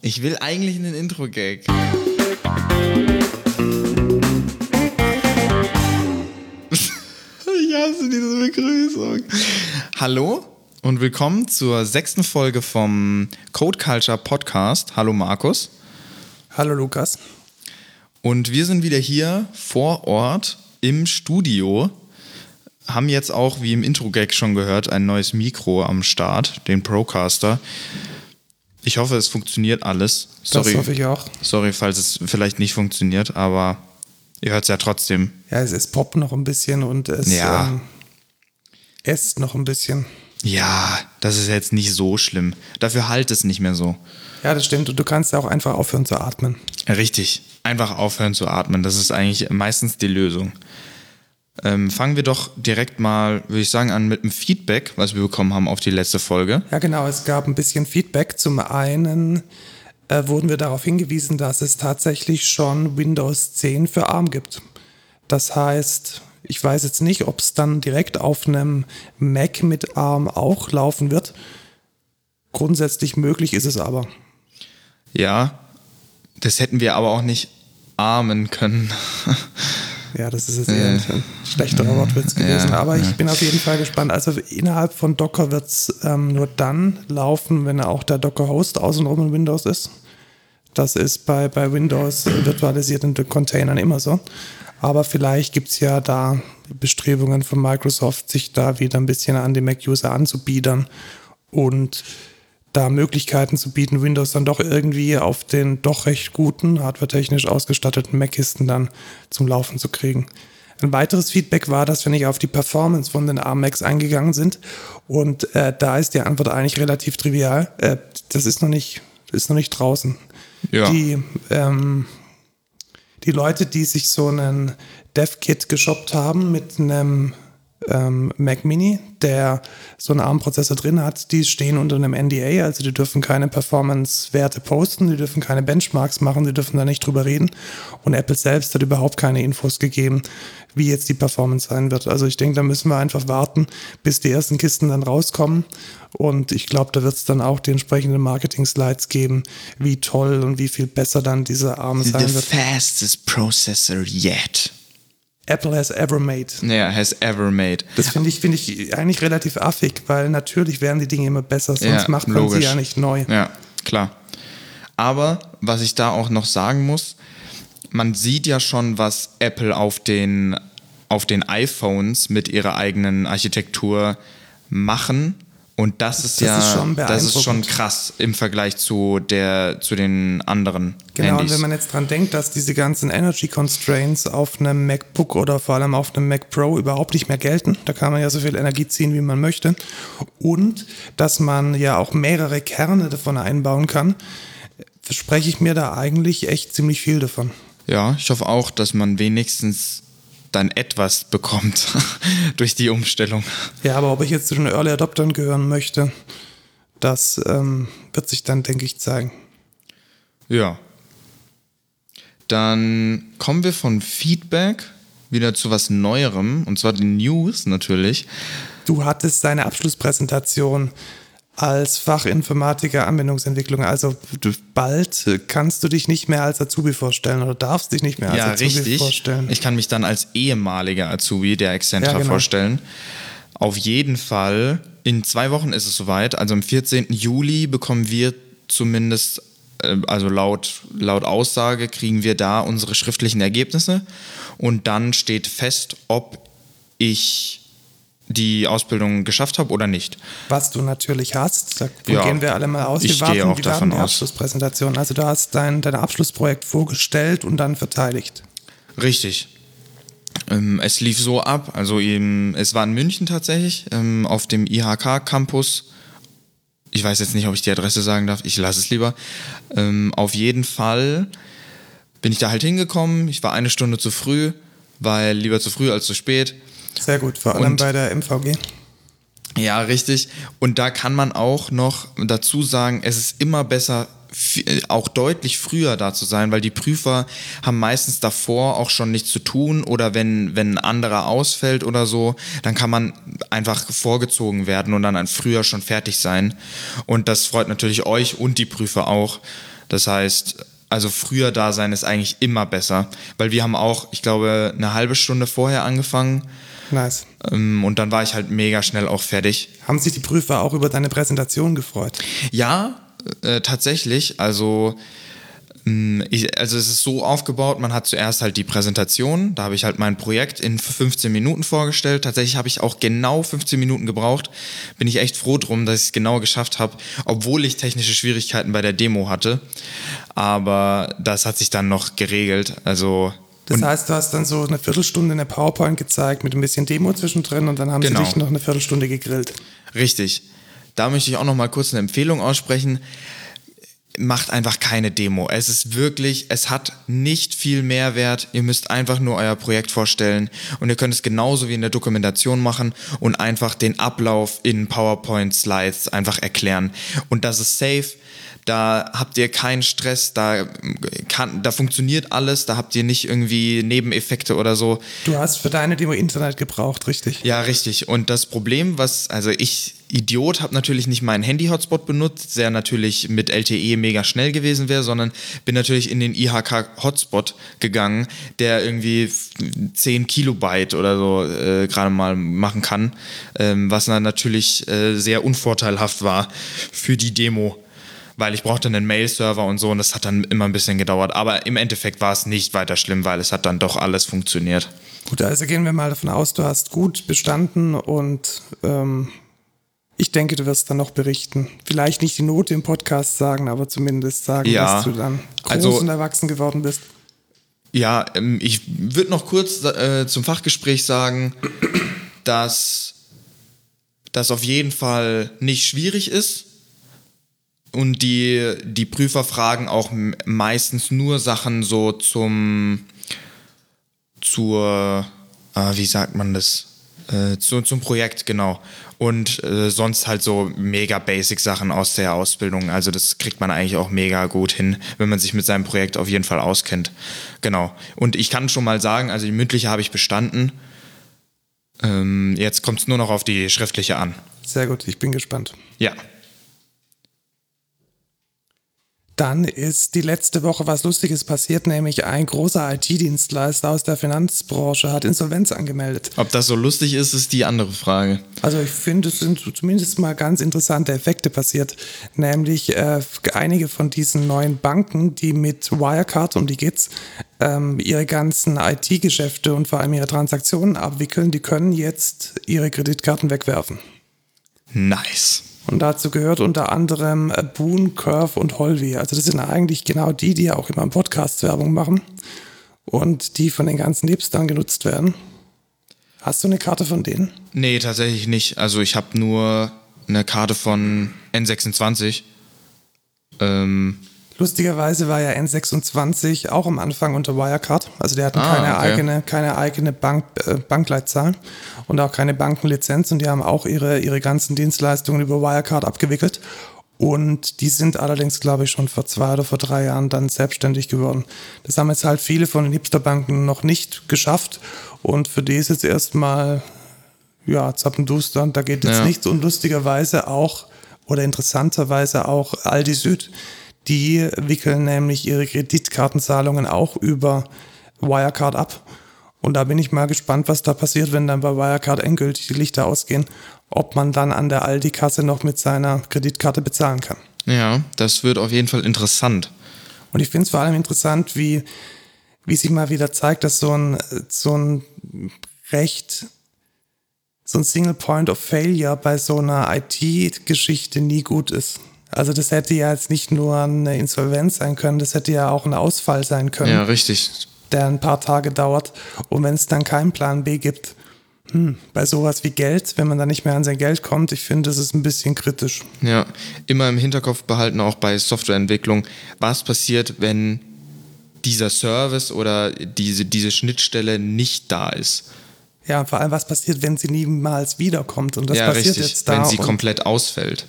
Ich will eigentlich einen Intro-Gag. ich hasse diese Begrüßung. Hallo und willkommen zur sechsten Folge vom Code Culture Podcast. Hallo Markus. Hallo Lukas. Und wir sind wieder hier vor Ort im Studio. Haben jetzt auch, wie im Intro-Gag schon gehört, ein neues Mikro am Start, den Procaster. Ich hoffe, es funktioniert alles. Sorry, das hoffe ich auch. Sorry, falls es vielleicht nicht funktioniert, aber ihr hört es ja trotzdem. Ja, es, es poppt noch ein bisschen und es ja. ähm, esst noch ein bisschen. Ja, das ist jetzt nicht so schlimm. Dafür halt es nicht mehr so. Ja, das stimmt. Und du kannst ja auch einfach aufhören zu atmen. Richtig. Einfach aufhören zu atmen. Das ist eigentlich meistens die Lösung. Ähm, fangen wir doch direkt mal, würde ich sagen, an mit dem Feedback, was wir bekommen haben auf die letzte Folge. Ja, genau. Es gab ein bisschen Feedback. Zum einen äh, wurden wir darauf hingewiesen, dass es tatsächlich schon Windows 10 für ARM gibt. Das heißt, ich weiß jetzt nicht, ob es dann direkt auf einem Mac mit ARM auch laufen wird. Grundsätzlich möglich ist es aber. Ja, das hätten wir aber auch nicht armen können. Ja, das ist jetzt eher ein schlechterer Wortwitz gewesen. Ja, aber ich ja. bin auf jeden Fall gespannt. Also innerhalb von Docker wird es ähm, nur dann laufen, wenn auch der Docker-Host außenrum in Windows ist. Das ist bei, bei Windows virtualisierten Containern immer so. Aber vielleicht gibt es ja da Bestrebungen von Microsoft, sich da wieder ein bisschen an die Mac-User anzubiedern und da Möglichkeiten zu bieten, Windows dann doch irgendwie auf den doch recht guten, hardwaretechnisch ausgestatteten Mac-Kisten dann zum Laufen zu kriegen. Ein weiteres Feedback war, dass wir nicht auf die Performance von den ARM Macs eingegangen sind. Und äh, da ist die Antwort eigentlich relativ trivial. Äh, das ist noch nicht, ist noch nicht draußen. Ja. Die, ähm, die Leute, die sich so einen Dev-Kit geshoppt haben mit einem ähm, Mac Mini, der so einen ARM-Prozessor drin hat, die stehen unter einem NDA, also die dürfen keine Performance-Werte posten, die dürfen keine Benchmarks machen, die dürfen da nicht drüber reden. Und Apple selbst hat überhaupt keine Infos gegeben, wie jetzt die Performance sein wird. Also ich denke, da müssen wir einfach warten, bis die ersten Kisten dann rauskommen. Und ich glaube, da wird es dann auch die entsprechenden Marketing-Slides geben, wie toll und wie viel besser dann dieser ARM sein wird. The fastest processor yet. Apple has ever made. Ja, has ever made. Das finde ich, find ich eigentlich relativ affig, weil natürlich werden die Dinge immer besser, sonst ja, macht man logisch. sie ja nicht neu. Ja, klar. Aber was ich da auch noch sagen muss, man sieht ja schon, was Apple auf den, auf den iPhones mit ihrer eigenen Architektur machen und das ist das ja, ist schon das ist schon krass im Vergleich zu der, zu den anderen. Genau, Handys. und wenn man jetzt dran denkt, dass diese ganzen Energy Constraints auf einem MacBook oder vor allem auf einem Mac Pro überhaupt nicht mehr gelten, da kann man ja so viel Energie ziehen, wie man möchte, und dass man ja auch mehrere Kerne davon einbauen kann, verspreche ich mir da eigentlich echt ziemlich viel davon. Ja, ich hoffe auch, dass man wenigstens dann etwas bekommt durch die Umstellung. Ja, aber ob ich jetzt zu den Early Adoptern gehören möchte, das ähm, wird sich dann, denke ich, zeigen. Ja. Dann kommen wir von Feedback wieder zu was Neuerem, und zwar den News natürlich. Du hattest deine Abschlusspräsentation als Fachinformatiker Anwendungsentwicklung. Also bald kannst du dich nicht mehr als Azubi vorstellen oder darfst dich nicht mehr als ja, Azubi richtig. vorstellen. Ich kann mich dann als ehemaliger Azubi der Excentra ja, genau. vorstellen. Auf jeden Fall, in zwei Wochen ist es soweit. Also am 14. Juli bekommen wir zumindest, äh, also laut, laut Aussage, kriegen wir da unsere schriftlichen Ergebnisse. Und dann steht fest, ob ich die Ausbildung geschafft habe oder nicht. Was du natürlich hast, da ja, gehen wir alle mal aus. Wir ich warten, auch die davon die Abschlusspräsentation. Also du hast dein, dein Abschlussprojekt vorgestellt und dann verteidigt. Richtig. Ähm, es lief so ab, also eben, es war in München tatsächlich, ähm, auf dem IHK-Campus. Ich weiß jetzt nicht, ob ich die Adresse sagen darf, ich lasse es lieber. Ähm, auf jeden Fall bin ich da halt hingekommen. Ich war eine Stunde zu früh, weil lieber zu früh als zu spät. Sehr gut, vor allem und, bei der MVG. Ja, richtig. Und da kann man auch noch dazu sagen, es ist immer besser, auch deutlich früher da zu sein, weil die Prüfer haben meistens davor auch schon nichts zu tun oder wenn, wenn ein anderer ausfällt oder so, dann kann man einfach vorgezogen werden und dann früher schon fertig sein. Und das freut natürlich euch und die Prüfer auch, Das heißt, also früher da sein ist eigentlich immer besser, weil wir haben auch, ich glaube, eine halbe Stunde vorher angefangen. Nice. Ähm, und dann war ich halt mega schnell auch fertig. Haben sich die Prüfer auch über deine Präsentation gefreut? Ja, äh, tatsächlich. Also Mm, ich, also es ist so aufgebaut, man hat zuerst halt die Präsentation, da habe ich halt mein Projekt in 15 Minuten vorgestellt. Tatsächlich habe ich auch genau 15 Minuten gebraucht. Bin ich echt froh drum, dass ich es genau geschafft habe, obwohl ich technische Schwierigkeiten bei der Demo hatte. Aber das hat sich dann noch geregelt. Also das heißt, du hast dann so eine Viertelstunde eine PowerPoint gezeigt mit ein bisschen Demo zwischendrin und dann haben genau. sie dich noch eine Viertelstunde gegrillt. Richtig. Da möchte ich auch noch mal kurz eine Empfehlung aussprechen macht einfach keine Demo. Es ist wirklich, es hat nicht viel Mehrwert. Ihr müsst einfach nur euer Projekt vorstellen und ihr könnt es genauso wie in der Dokumentation machen und einfach den Ablauf in PowerPoint-Slides einfach erklären. Und das ist safe. Da habt ihr keinen Stress, da, kann, da funktioniert alles, da habt ihr nicht irgendwie Nebeneffekte oder so. Du hast für deine Demo Internet gebraucht, richtig? Ja, richtig. Und das Problem, was, also ich, Idiot, habe natürlich nicht meinen Handy-Hotspot benutzt, der natürlich mit LTE mega schnell gewesen wäre, sondern bin natürlich in den IHK-Hotspot gegangen, der irgendwie 10 Kilobyte oder so äh, gerade mal machen kann, ähm, was dann natürlich äh, sehr unvorteilhaft war für die Demo weil ich brauchte einen Mail-Server und so und das hat dann immer ein bisschen gedauert. Aber im Endeffekt war es nicht weiter schlimm, weil es hat dann doch alles funktioniert. Gut, also gehen wir mal davon aus, du hast gut bestanden und ähm, ich denke, du wirst dann noch berichten. Vielleicht nicht die Note im Podcast sagen, aber zumindest sagen, ja, dass du dann groß also, und erwachsen geworden bist. Ja, ähm, ich würde noch kurz äh, zum Fachgespräch sagen, dass das auf jeden Fall nicht schwierig ist und die, die Prüfer fragen auch meistens nur Sachen so zum, zur, äh, wie sagt man das? Äh, zu, zum Projekt, genau. Und äh, sonst halt so mega basic Sachen aus der Ausbildung. Also das kriegt man eigentlich auch mega gut hin, wenn man sich mit seinem Projekt auf jeden Fall auskennt. Genau. Und ich kann schon mal sagen, also die mündliche habe ich bestanden. Ähm, jetzt kommt es nur noch auf die schriftliche an. Sehr gut, ich bin gespannt. Ja. Dann ist die letzte Woche was Lustiges passiert, nämlich ein großer IT-Dienstleister aus der Finanzbranche hat Insolvenz angemeldet. Ob das so lustig ist, ist die andere Frage. Also ich finde, es sind zumindest mal ganz interessante Effekte passiert. Nämlich äh, einige von diesen neuen Banken, die mit Wirecard, um die geht's, ähm, ihre ganzen IT-Geschäfte und vor allem ihre Transaktionen abwickeln, die können jetzt ihre Kreditkarten wegwerfen. Nice. Und dazu gehört unter anderem äh, Boon, Curve und Holvi. Also das sind eigentlich genau die, die ja auch immer im Podcast Werbung machen und die von den ganzen Hipstern genutzt werden. Hast du eine Karte von denen? Nee, tatsächlich nicht. Also ich habe nur eine Karte von N26. Ähm, Lustigerweise war ja N26 auch am Anfang unter Wirecard. Also die hatten ah, keine, okay. eigene, keine eigene Bank, äh, Bankleitzahl und auch keine Bankenlizenz und die haben auch ihre, ihre ganzen Dienstleistungen über Wirecard abgewickelt. Und die sind allerdings, glaube ich, schon vor zwei oder vor drei Jahren dann selbstständig geworden. Das haben jetzt halt viele von den Hipsterbanken noch nicht geschafft. Und für die ist jetzt erstmal, ja, Zappenduster. Da geht jetzt ja. nichts. Und lustigerweise auch, oder interessanterweise auch Aldi Süd die wickeln nämlich ihre Kreditkartenzahlungen auch über Wirecard ab. Und da bin ich mal gespannt, was da passiert, wenn dann bei Wirecard endgültig die Lichter ausgehen, ob man dann an der Aldi-Kasse noch mit seiner Kreditkarte bezahlen kann. Ja, das wird auf jeden Fall interessant. Und ich finde es vor allem interessant, wie, wie sich mal wieder zeigt, dass so ein, so ein recht, so ein Single Point of Failure bei so einer IT-Geschichte nie gut ist. Also das hätte ja jetzt nicht nur eine Insolvenz sein können, das hätte ja auch ein Ausfall sein können. Ja, richtig. Der ein paar Tage dauert. Und wenn es dann keinen Plan B gibt, hm, bei sowas wie Geld, wenn man da nicht mehr an sein Geld kommt, ich finde, das ist ein bisschen kritisch. Ja, immer im Hinterkopf behalten, auch bei Softwareentwicklung, was passiert, wenn dieser Service oder diese, diese Schnittstelle nicht da ist. Ja, vor allem, was passiert, wenn sie niemals wiederkommt? Und das ja, passiert richtig, jetzt da. Wenn sie komplett ausfällt.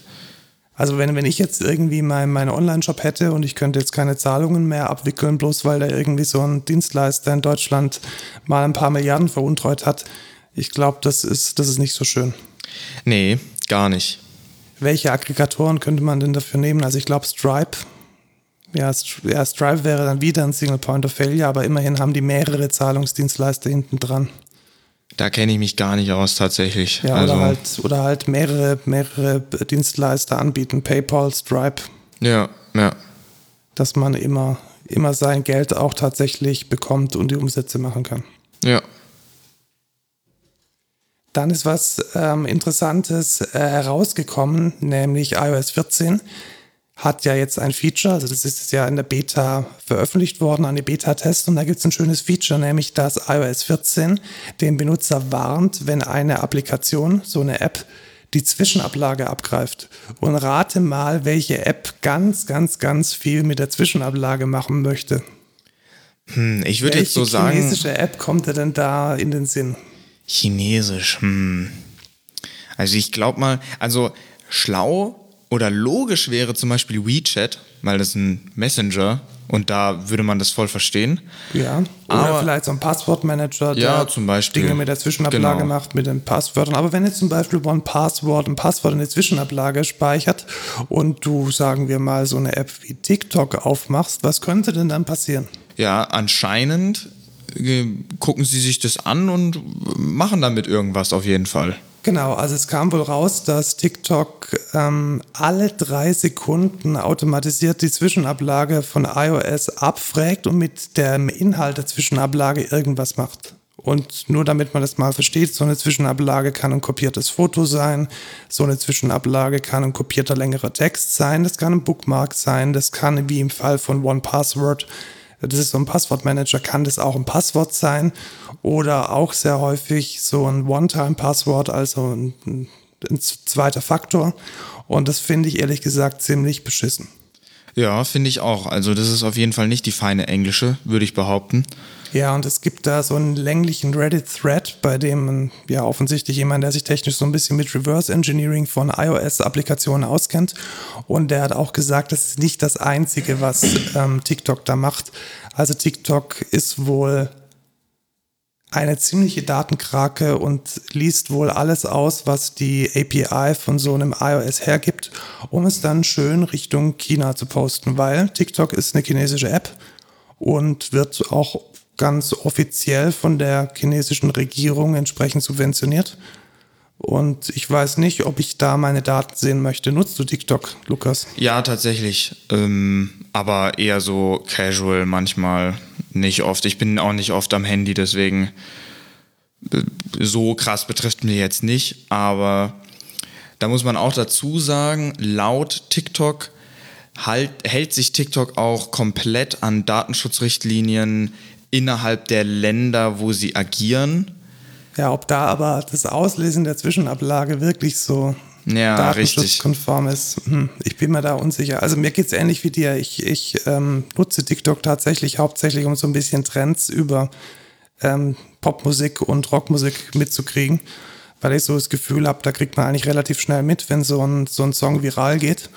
Also wenn, wenn ich jetzt irgendwie meinen mein Online-Shop hätte und ich könnte jetzt keine Zahlungen mehr abwickeln, bloß weil da irgendwie so ein Dienstleister in Deutschland mal ein paar Milliarden veruntreut hat, ich glaube, das ist, das ist nicht so schön. Nee, gar nicht. Welche Aggregatoren könnte man denn dafür nehmen? Also ich glaube, Stripe Ja, ja, Stripe wäre dann wieder ein Single Point of Failure, aber immerhin haben die mehrere Zahlungsdienstleister hinten dran. Da kenne ich mich gar nicht aus tatsächlich. Ja, also, oder, halt, oder halt mehrere, mehrere Dienstleister anbieten, PayPal, Stripe. Ja, ja. Dass man immer, immer sein Geld auch tatsächlich bekommt und die Umsätze machen kann. Ja. Dann ist was ähm, Interessantes äh, herausgekommen, nämlich iOS 14 hat ja jetzt ein Feature, also das ist ja in der Beta veröffentlicht worden, eine Beta-Test und da gibt es ein schönes Feature, nämlich dass iOS 14 den Benutzer warnt, wenn eine Applikation, so eine App, die Zwischenablage abgreift. Und rate mal, welche App ganz, ganz, ganz viel mit der Zwischenablage machen möchte. Hm, ich würde jetzt so sagen. Welche chinesische App kommt dir denn da in den Sinn? Chinesisch, hm. Also ich glaube mal, also schlau oder logisch wäre zum Beispiel WeChat, weil das ein Messenger und da würde man das voll verstehen. Ja, oder aber, vielleicht so ein Passwortmanager, der ja, zum Beispiel. Dinge mit der Zwischenablage genau. macht, mit den Passwörtern. Aber wenn jetzt zum Beispiel One Password ein Passwort in der Zwischenablage speichert und du, sagen wir mal, so eine App wie TikTok aufmachst, was könnte denn dann passieren? Ja, anscheinend äh, gucken sie sich das an und machen damit irgendwas auf jeden Fall. Genau, also es kam wohl raus, dass TikTok ähm, alle drei Sekunden automatisiert die Zwischenablage von iOS abfragt und mit dem Inhalt der Zwischenablage irgendwas macht. Und nur damit man das mal versteht, so eine Zwischenablage kann ein kopiertes Foto sein, so eine Zwischenablage kann ein kopierter längerer Text sein, das kann ein Bookmark sein, das kann wie im Fall von One Password das ist so ein Passwortmanager, kann das auch ein Passwort sein oder auch sehr häufig so ein One-Time-Passwort, also ein, ein zweiter Faktor. Und das finde ich ehrlich gesagt ziemlich beschissen. Ja, finde ich auch. Also das ist auf jeden Fall nicht die feine englische, würde ich behaupten. Ja, und es gibt da so einen länglichen Reddit-Thread, bei dem ja offensichtlich jemand, der sich technisch so ein bisschen mit Reverse Engineering von iOS-Applikationen auskennt. Und der hat auch gesagt, das ist nicht das Einzige, was ähm, TikTok da macht. Also TikTok ist wohl eine ziemliche Datenkrake und liest wohl alles aus, was die API von so einem iOS hergibt, um es dann schön Richtung China zu posten, weil TikTok ist eine chinesische App und wird auch ganz offiziell von der chinesischen Regierung entsprechend subventioniert. Und ich weiß nicht, ob ich da meine Daten sehen möchte. Nutzt du TikTok, Lukas? Ja, tatsächlich. Ähm, aber eher so casual manchmal. Nicht oft. Ich bin auch nicht oft am Handy, deswegen äh, so krass betrifft mir jetzt nicht. Aber da muss man auch dazu sagen, laut TikTok halt, hält sich TikTok auch komplett an Datenschutzrichtlinien innerhalb der Länder, wo sie agieren. Ja, ob da aber das Auslesen der Zwischenablage wirklich so ja, datenschutzkonform ist, hm, ich bin mir da unsicher. Also mir geht es ähnlich wie dir. Ich, ich ähm, nutze TikTok tatsächlich hauptsächlich, um so ein bisschen Trends über ähm, Popmusik und Rockmusik mitzukriegen, weil ich so das Gefühl habe, da kriegt man eigentlich relativ schnell mit, wenn so ein, so ein Song viral geht.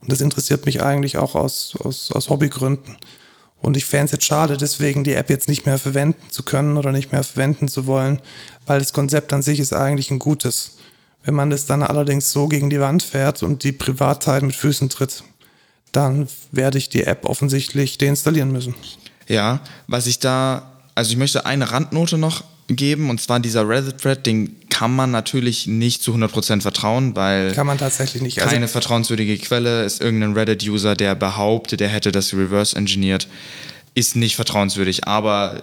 Und das interessiert mich eigentlich auch aus, aus, aus Hobbygründen. Und ich fände es jetzt schade, deswegen die App jetzt nicht mehr verwenden zu können oder nicht mehr verwenden zu wollen, weil das Konzept an sich ist eigentlich ein gutes. Wenn man das dann allerdings so gegen die Wand fährt und die Privatheit mit Füßen tritt, dann werde ich die App offensichtlich deinstallieren müssen. Ja, was ich da, also ich möchte eine Randnote noch geben und zwar dieser Reddit-Thread, den kann man natürlich nicht zu 100% vertrauen, weil kann man tatsächlich nicht. Also keine vertrauenswürdige Quelle ist irgendein Reddit-User, der behauptet, der hätte das reverse engineert, ist nicht vertrauenswürdig. Aber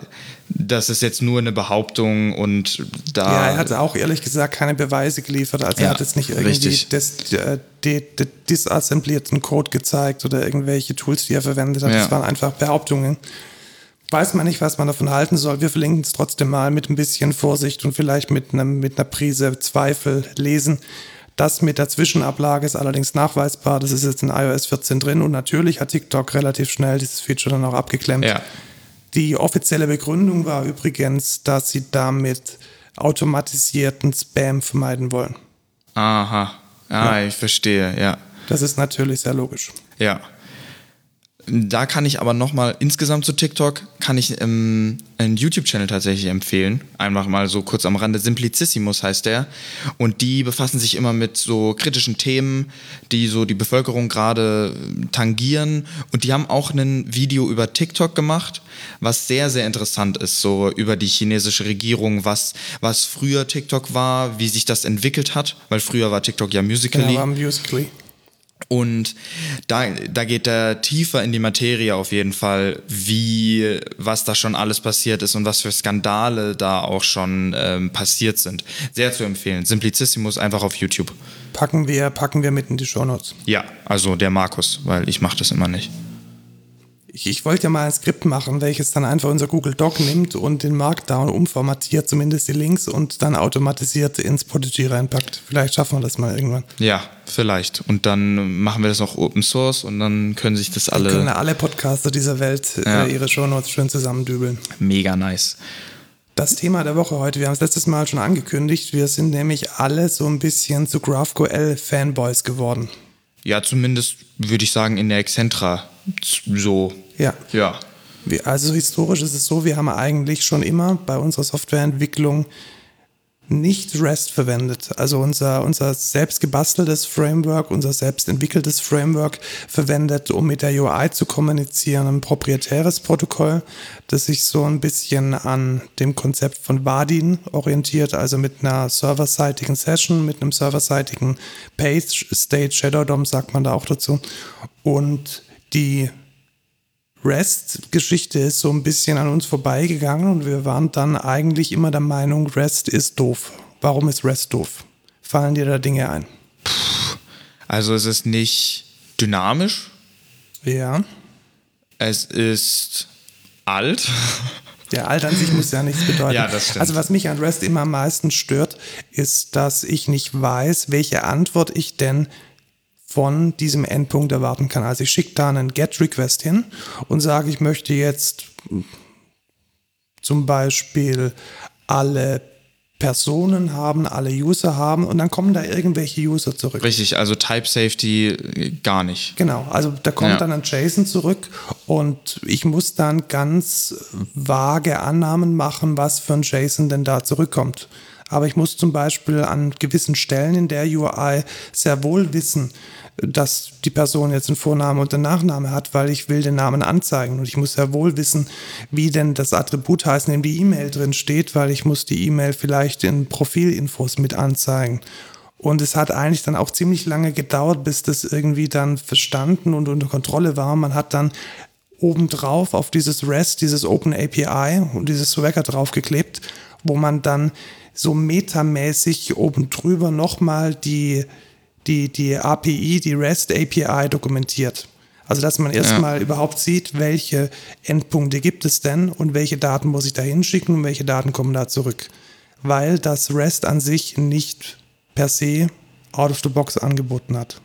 das ist jetzt nur eine Behauptung und da. Ja, er hat auch ehrlich gesagt keine Beweise geliefert. Also ja, er hat jetzt nicht irgendwie des, äh, disassemblierten Code gezeigt oder irgendwelche Tools, die er verwendet hat. Ja. Das waren einfach Behauptungen weiß man nicht, was man davon halten soll. Wir verlinken es trotzdem mal mit ein bisschen Vorsicht und vielleicht mit, einem, mit einer Prise Zweifel lesen. Das mit der Zwischenablage ist allerdings nachweisbar. Das ist jetzt in iOS 14 drin und natürlich hat TikTok relativ schnell dieses Feature dann auch abgeklemmt. Ja. Die offizielle Begründung war übrigens, dass sie damit automatisierten Spam vermeiden wollen. Aha. Ah, ja. ich verstehe, ja. Das ist natürlich sehr logisch. Ja. Da kann ich aber nochmal insgesamt zu TikTok, kann ich ähm, einen YouTube-Channel tatsächlich empfehlen. Einfach mal so kurz am Rande. Simplicissimus heißt der. Und die befassen sich immer mit so kritischen Themen, die so die Bevölkerung gerade tangieren. Und die haben auch ein Video über TikTok gemacht, was sehr, sehr interessant ist. So über die chinesische Regierung, was, was früher TikTok war, wie sich das entwickelt hat. Weil früher war TikTok ja Musical.ly. Genau, Musical.ly. Und da, da geht er tiefer in die Materie auf jeden Fall, wie, was da schon alles passiert ist und was für Skandale da auch schon ähm, passiert sind. Sehr zu empfehlen. Simplicissimus einfach auf YouTube. Packen wir, packen wir mit in die Shownotes. Ja, also der Markus, weil ich mache das immer nicht ich, ich wollte ja mal ein Skript machen, welches dann einfach unser Google Doc nimmt und den Markdown umformatiert, zumindest die Links, und dann automatisiert ins Prodigy reinpackt. Vielleicht schaffen wir das mal irgendwann. Ja, vielleicht. Und dann machen wir das auch Open Source und dann können sich das alle. Dann können alle Podcaster dieser Welt äh, ja. ihre Shownotes schön zusammendübeln. Mega nice. Das Thema der Woche heute, wir haben es letztes Mal schon angekündigt, wir sind nämlich alle so ein bisschen zu GraphQL Fanboys geworden. Ja, zumindest würde ich sagen in der Excentra so. Ja. Ja. Also historisch ist es so, wir haben eigentlich schon immer bei unserer Softwareentwicklung nicht REST verwendet. Also unser, unser selbst gebasteltes Framework, unser selbst entwickeltes Framework verwendet, um mit der UI zu kommunizieren, ein proprietäres Protokoll, das sich so ein bisschen an dem Konzept von Vadin orientiert, also mit einer serverseitigen Session, mit einem serverseitigen Page, State, Shadow DOM sagt man da auch dazu. Und die REST-Geschichte ist so ein bisschen an uns vorbeigegangen und wir waren dann eigentlich immer der Meinung, REST ist doof. Warum ist REST doof? Fallen dir da Dinge ein? Also es ist nicht dynamisch. Ja. Es ist alt. Ja, alt an sich muss ja nichts bedeuten. Ja, das stimmt. Also was mich an REST immer am meisten stört, ist, dass ich nicht weiß, welche Antwort ich denn von diesem Endpunkt erwarten kann. Also ich schicke da einen GET-Request hin und sage, ich möchte jetzt zum Beispiel alle Personen haben, alle User haben und dann kommen da irgendwelche User zurück. Richtig, also Type Safety gar nicht. Genau, also da kommt ja. dann ein JSON zurück und ich muss dann ganz vage Annahmen machen, was für ein JSON denn da zurückkommt. Aber ich muss zum Beispiel an gewissen Stellen in der UI sehr wohl wissen, dass die Person jetzt einen Vorname und einen Nachname hat, weil ich will den Namen anzeigen. Und ich muss ja wohl wissen, wie denn das Attribut heißt, in dem die E-Mail drin steht, weil ich muss die E-Mail vielleicht in Profilinfos mit anzeigen. Und es hat eigentlich dann auch ziemlich lange gedauert, bis das irgendwie dann verstanden und unter Kontrolle war. Man hat dann obendrauf auf dieses REST, dieses Open API und dieses Swagger draufgeklebt, wo man dann so metamäßig oben drüber nochmal die die, die API, die REST API dokumentiert. Also dass man erstmal ja. überhaupt sieht, welche Endpunkte gibt es denn und welche Daten muss ich da hinschicken und welche Daten kommen da zurück. Weil das REST an sich nicht per se out of the box angeboten hat.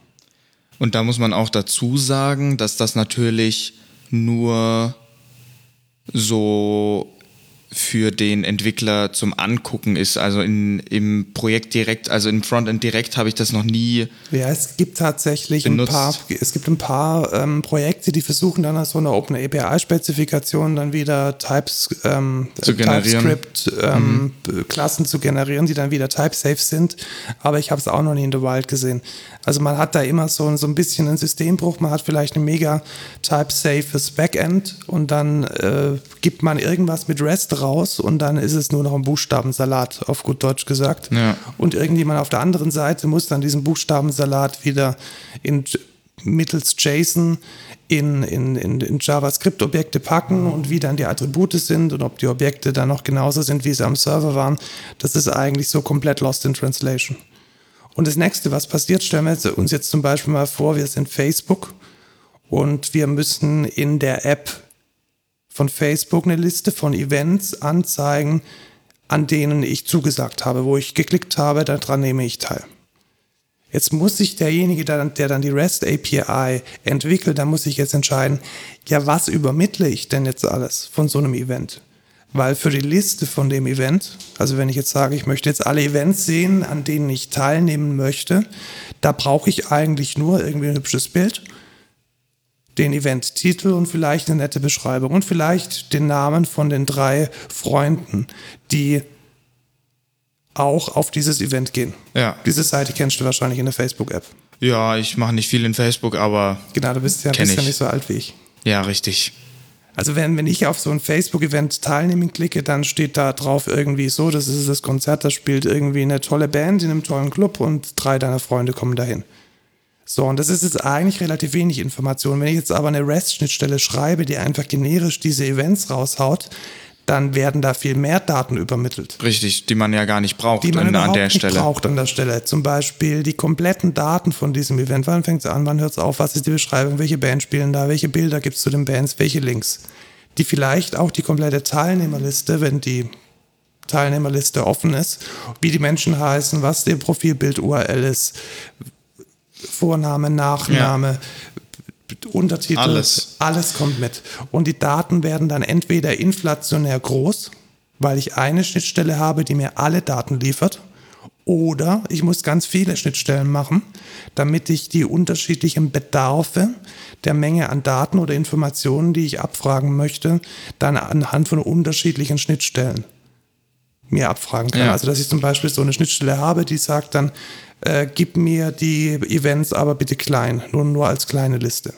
Und da muss man auch dazu sagen, dass das natürlich nur so für den Entwickler zum Angucken ist. Also in, im Projekt direkt, also im Frontend direkt habe ich das noch nie. Ja, es gibt tatsächlich benutzt. ein paar, es gibt ein paar ähm, Projekte, die versuchen dann aus so einer Open API-Spezifikation dann wieder Types, ähm, zu TypeScript ähm, mhm. Klassen zu generieren, die dann wieder type-safe sind. Aber ich habe es auch noch nie in the Wild gesehen. Also man hat da immer so, so ein bisschen einen Systembruch. Man hat vielleicht ein mega type-safes Backend und dann äh, gibt man irgendwas mit REST raus und dann ist es nur noch ein Buchstabensalat, auf gut Deutsch gesagt. Ja. Und irgendjemand auf der anderen Seite muss dann diesen Buchstabensalat wieder in, mittels JSON in, in, in, in JavaScript-Objekte packen und wie dann die Attribute sind und ob die Objekte dann noch genauso sind, wie sie am Server waren. Das ist eigentlich so komplett lost in translation. Und das nächste, was passiert, stellen wir uns jetzt zum Beispiel mal vor, wir sind Facebook und wir müssen in der App von Facebook eine Liste von Events anzeigen, an denen ich zugesagt habe, wo ich geklickt habe, daran nehme ich teil. Jetzt muss sich derjenige, der dann die REST API entwickelt, da muss ich jetzt entscheiden, ja, was übermittle ich denn jetzt alles von so einem Event? Weil für die Liste von dem Event, also wenn ich jetzt sage, ich möchte jetzt alle Events sehen, an denen ich teilnehmen möchte, da brauche ich eigentlich nur irgendwie ein hübsches Bild den Event-Titel und vielleicht eine nette Beschreibung und vielleicht den Namen von den drei Freunden, die auch auf dieses Event gehen. Ja. Diese Seite kennst du wahrscheinlich in der Facebook-App. Ja, ich mache nicht viel in Facebook, aber. Genau, du bist ja, bist ja nicht so alt wie ich. Ja, richtig. Also wenn, wenn ich auf so ein Facebook-Event teilnehmen klicke, dann steht da drauf irgendwie so, das ist das Konzert, da spielt irgendwie eine tolle Band in einem tollen Club und drei deiner Freunde kommen dahin. So, und das ist jetzt eigentlich relativ wenig Information. Wenn ich jetzt aber eine REST-Schnittstelle schreibe, die einfach generisch diese Events raushaut, dann werden da viel mehr Daten übermittelt. Richtig, die man ja gar nicht braucht die man an, an der nicht Stelle. braucht an der Stelle. Zum Beispiel die kompletten Daten von diesem Event. Wann fängt es an, wann hört es auf, was ist die Beschreibung, welche Band spielen da, welche Bilder gibt es zu den Bands, welche Links. Die vielleicht auch die komplette Teilnehmerliste, wenn die Teilnehmerliste offen ist, wie die Menschen heißen, was der Profilbild URL ist, Vorname, Nachname, ja. Untertitel, alles. alles kommt mit. Und die Daten werden dann entweder inflationär groß, weil ich eine Schnittstelle habe, die mir alle Daten liefert, oder ich muss ganz viele Schnittstellen machen, damit ich die unterschiedlichen Bedarfe der Menge an Daten oder Informationen, die ich abfragen möchte, dann anhand von unterschiedlichen Schnittstellen mir abfragen kann. Ja. Also dass ich zum Beispiel so eine Schnittstelle habe, die sagt dann, äh, gib mir die Events aber bitte klein, nur, nur als kleine Liste.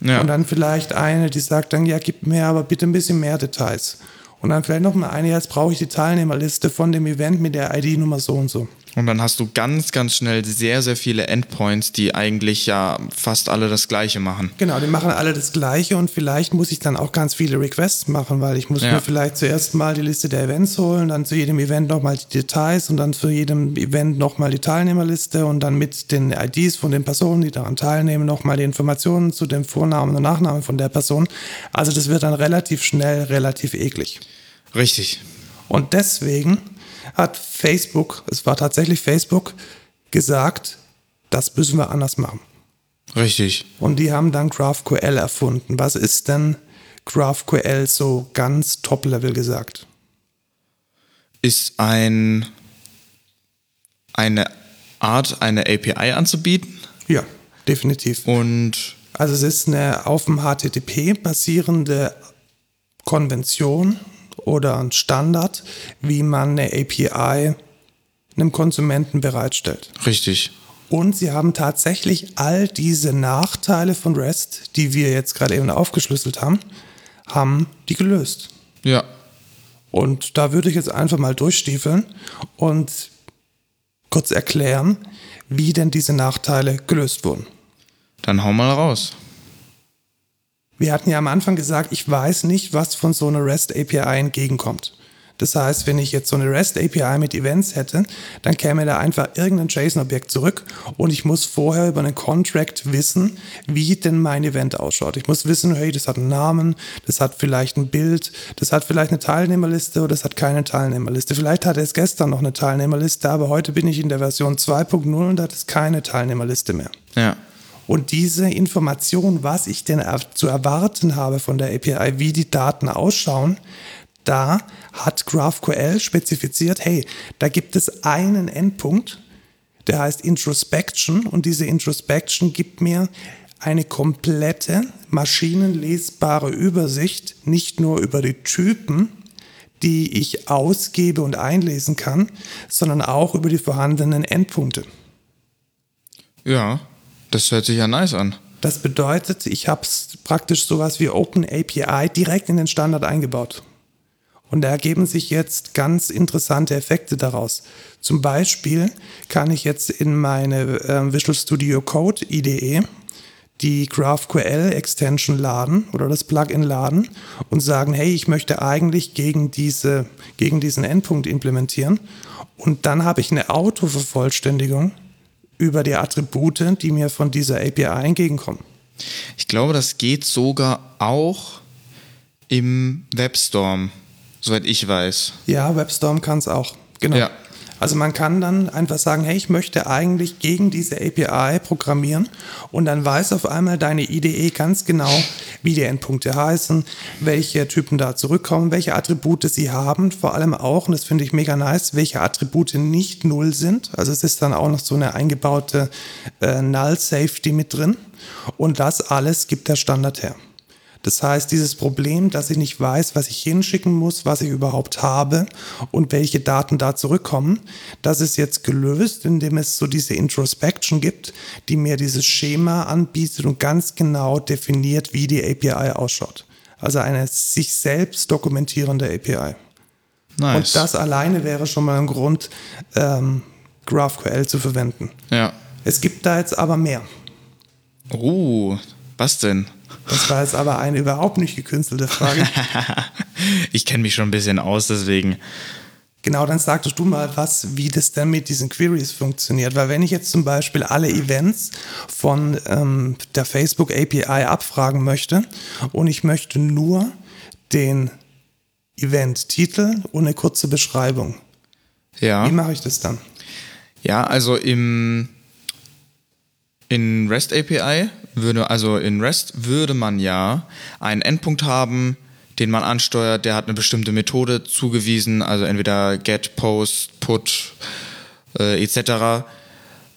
Ja. Und dann vielleicht eine, die sagt dann, ja, gib mir aber bitte ein bisschen mehr Details. Und dann vielleicht noch mal eine, jetzt brauche ich die Teilnehmerliste von dem Event mit der ID-Nummer so und so. Und dann hast du ganz, ganz schnell sehr, sehr viele Endpoints, die eigentlich ja fast alle das Gleiche machen. Genau, die machen alle das Gleiche und vielleicht muss ich dann auch ganz viele Requests machen, weil ich muss ja. mir vielleicht zuerst mal die Liste der Events holen, dann zu jedem Event nochmal die Details und dann zu jedem Event nochmal die Teilnehmerliste und dann mit den IDs von den Personen, die daran teilnehmen, nochmal die Informationen zu dem Vornamen und Nachnamen von der Person. Also das wird dann relativ schnell, relativ eklig. Richtig. Und deswegen hat Facebook, es war tatsächlich Facebook, gesagt, das müssen wir anders machen. Richtig. Und die haben dann GraphQL erfunden. Was ist denn GraphQL so ganz top-level gesagt? Ist ein eine Art, eine API anzubieten? Ja, definitiv. Und also es ist eine auf dem HTTP basierende Konvention oder ein Standard, wie man eine API einem Konsumenten bereitstellt. Richtig. Und sie haben tatsächlich all diese Nachteile von REST, die wir jetzt gerade eben aufgeschlüsselt haben, haben die gelöst. Ja. Und da würde ich jetzt einfach mal durchstiefeln und kurz erklären, wie denn diese Nachteile gelöst wurden. Dann hau mal raus. Wir hatten ja am Anfang gesagt, ich weiß nicht, was von so einer REST API entgegenkommt. Das heißt, wenn ich jetzt so eine REST API mit Events hätte, dann käme da einfach irgendein JSON-Objekt zurück und ich muss vorher über einen Contract wissen, wie denn mein Event ausschaut. Ich muss wissen, hey, das hat einen Namen, das hat vielleicht ein Bild, das hat vielleicht eine Teilnehmerliste oder das hat keine Teilnehmerliste. Vielleicht hatte es gestern noch eine Teilnehmerliste, aber heute bin ich in der Version 2.0 und hat es keine Teilnehmerliste mehr. Ja. Und diese Information, was ich denn zu erwarten habe von der API, wie die Daten ausschauen, da hat GraphQL spezifiziert, hey, da gibt es einen Endpunkt, der heißt Introspection und diese Introspection gibt mir eine komplette maschinenlesbare Übersicht, nicht nur über die Typen, die ich ausgebe und einlesen kann, sondern auch über die vorhandenen Endpunkte. Ja, das hört sich ja nice an. Das bedeutet, ich habe praktisch sowas wie Open API direkt in den Standard eingebaut. Und da ergeben sich jetzt ganz interessante Effekte daraus. Zum Beispiel kann ich jetzt in meine äh, Visual Studio Code IDE die GraphQL Extension laden oder das Plugin laden und sagen, hey, ich möchte eigentlich gegen, diese, gegen diesen Endpunkt implementieren. Und dann habe ich eine Autovervollständigung über die Attribute, die mir von dieser API entgegenkommen. Ich glaube, das geht sogar auch im WebStorm, soweit ich weiß. Ja, WebStorm kann es auch. Genau. Ja. Also man kann dann einfach sagen, hey, ich möchte eigentlich gegen diese API programmieren und dann weiß auf einmal deine IDE ganz genau, wie die Endpunkte heißen, welche Typen da zurückkommen, welche Attribute sie haben, vor allem auch, und das finde ich mega nice, welche Attribute nicht null sind. Also es ist dann auch noch so eine eingebaute äh, Null Safety mit drin und das alles gibt der Standard her. Das heißt, dieses Problem, dass ich nicht weiß, was ich hinschicken muss, was ich überhaupt habe und welche Daten da zurückkommen, das ist jetzt gelöst, indem es so diese Introspection gibt, die mir dieses Schema anbietet und ganz genau definiert, wie die API ausschaut. Also eine sich selbst dokumentierende API. Nice. Und das alleine wäre schon mal ein Grund, ähm, GraphQL zu verwenden. Ja. Es gibt da jetzt aber mehr. Oh, was denn? Das war jetzt aber eine überhaupt nicht gekünstelte Frage. ich kenne mich schon ein bisschen aus, deswegen. Genau, dann sagtest du mal was, wie das denn mit diesen Queries funktioniert. Weil wenn ich jetzt zum Beispiel alle Events von ähm, der Facebook API abfragen möchte und ich möchte nur den Event-Titel und eine kurze Beschreibung. Ja. Wie mache ich das dann? Ja, also im in REST API würde, also in REST würde man ja einen Endpunkt haben, den man ansteuert, der hat eine bestimmte Methode zugewiesen, also entweder get, post, put äh, etc.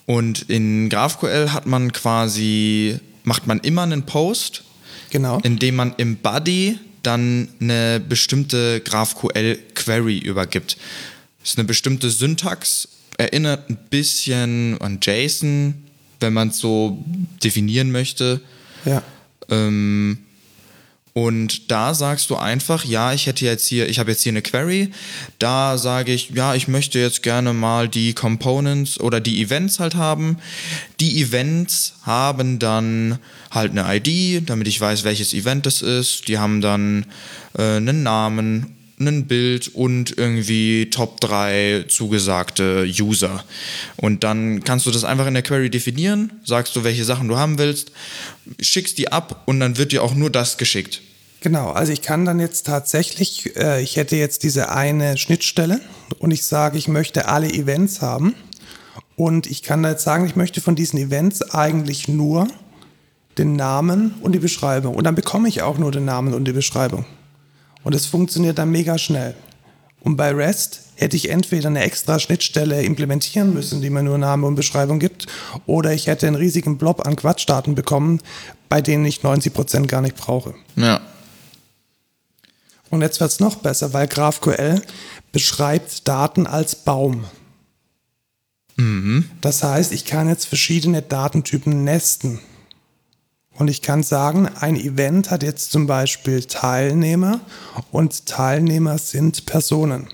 Und in GraphQL hat man quasi, macht man immer einen Post, genau. indem man im Body dann eine bestimmte GraphQL-Query übergibt. Das ist eine bestimmte Syntax, erinnert ein bisschen an JSON, wenn man es so definieren möchte. Ja. Ähm, und da sagst du einfach, ja, ich hätte jetzt hier, ich habe jetzt hier eine Query. Da sage ich, ja, ich möchte jetzt gerne mal die Components oder die Events halt haben. Die Events haben dann halt eine ID, damit ich weiß, welches Event es ist. Die haben dann äh, einen Namen ein Bild und irgendwie Top 3 zugesagte User. Und dann kannst du das einfach in der Query definieren, sagst du, welche Sachen du haben willst, schickst die ab und dann wird dir auch nur das geschickt. Genau, also ich kann dann jetzt tatsächlich, äh, ich hätte jetzt diese eine Schnittstelle und ich sage, ich möchte alle Events haben. Und ich kann jetzt sagen, ich möchte von diesen Events eigentlich nur den Namen und die Beschreibung. Und dann bekomme ich auch nur den Namen und die Beschreibung. Und es funktioniert dann mega schnell. Und bei REST hätte ich entweder eine extra Schnittstelle implementieren müssen, die mir nur Name und Beschreibung gibt, oder ich hätte einen riesigen Blob an Quatschdaten bekommen, bei denen ich 90% gar nicht brauche. Ja. Und jetzt wird es noch besser, weil GraphQL beschreibt Daten als Baum. Mhm. Das heißt, ich kann jetzt verschiedene Datentypen nesten. Und ich kann sagen, ein Event hat jetzt zum Beispiel Teilnehmer und Teilnehmer sind Personen.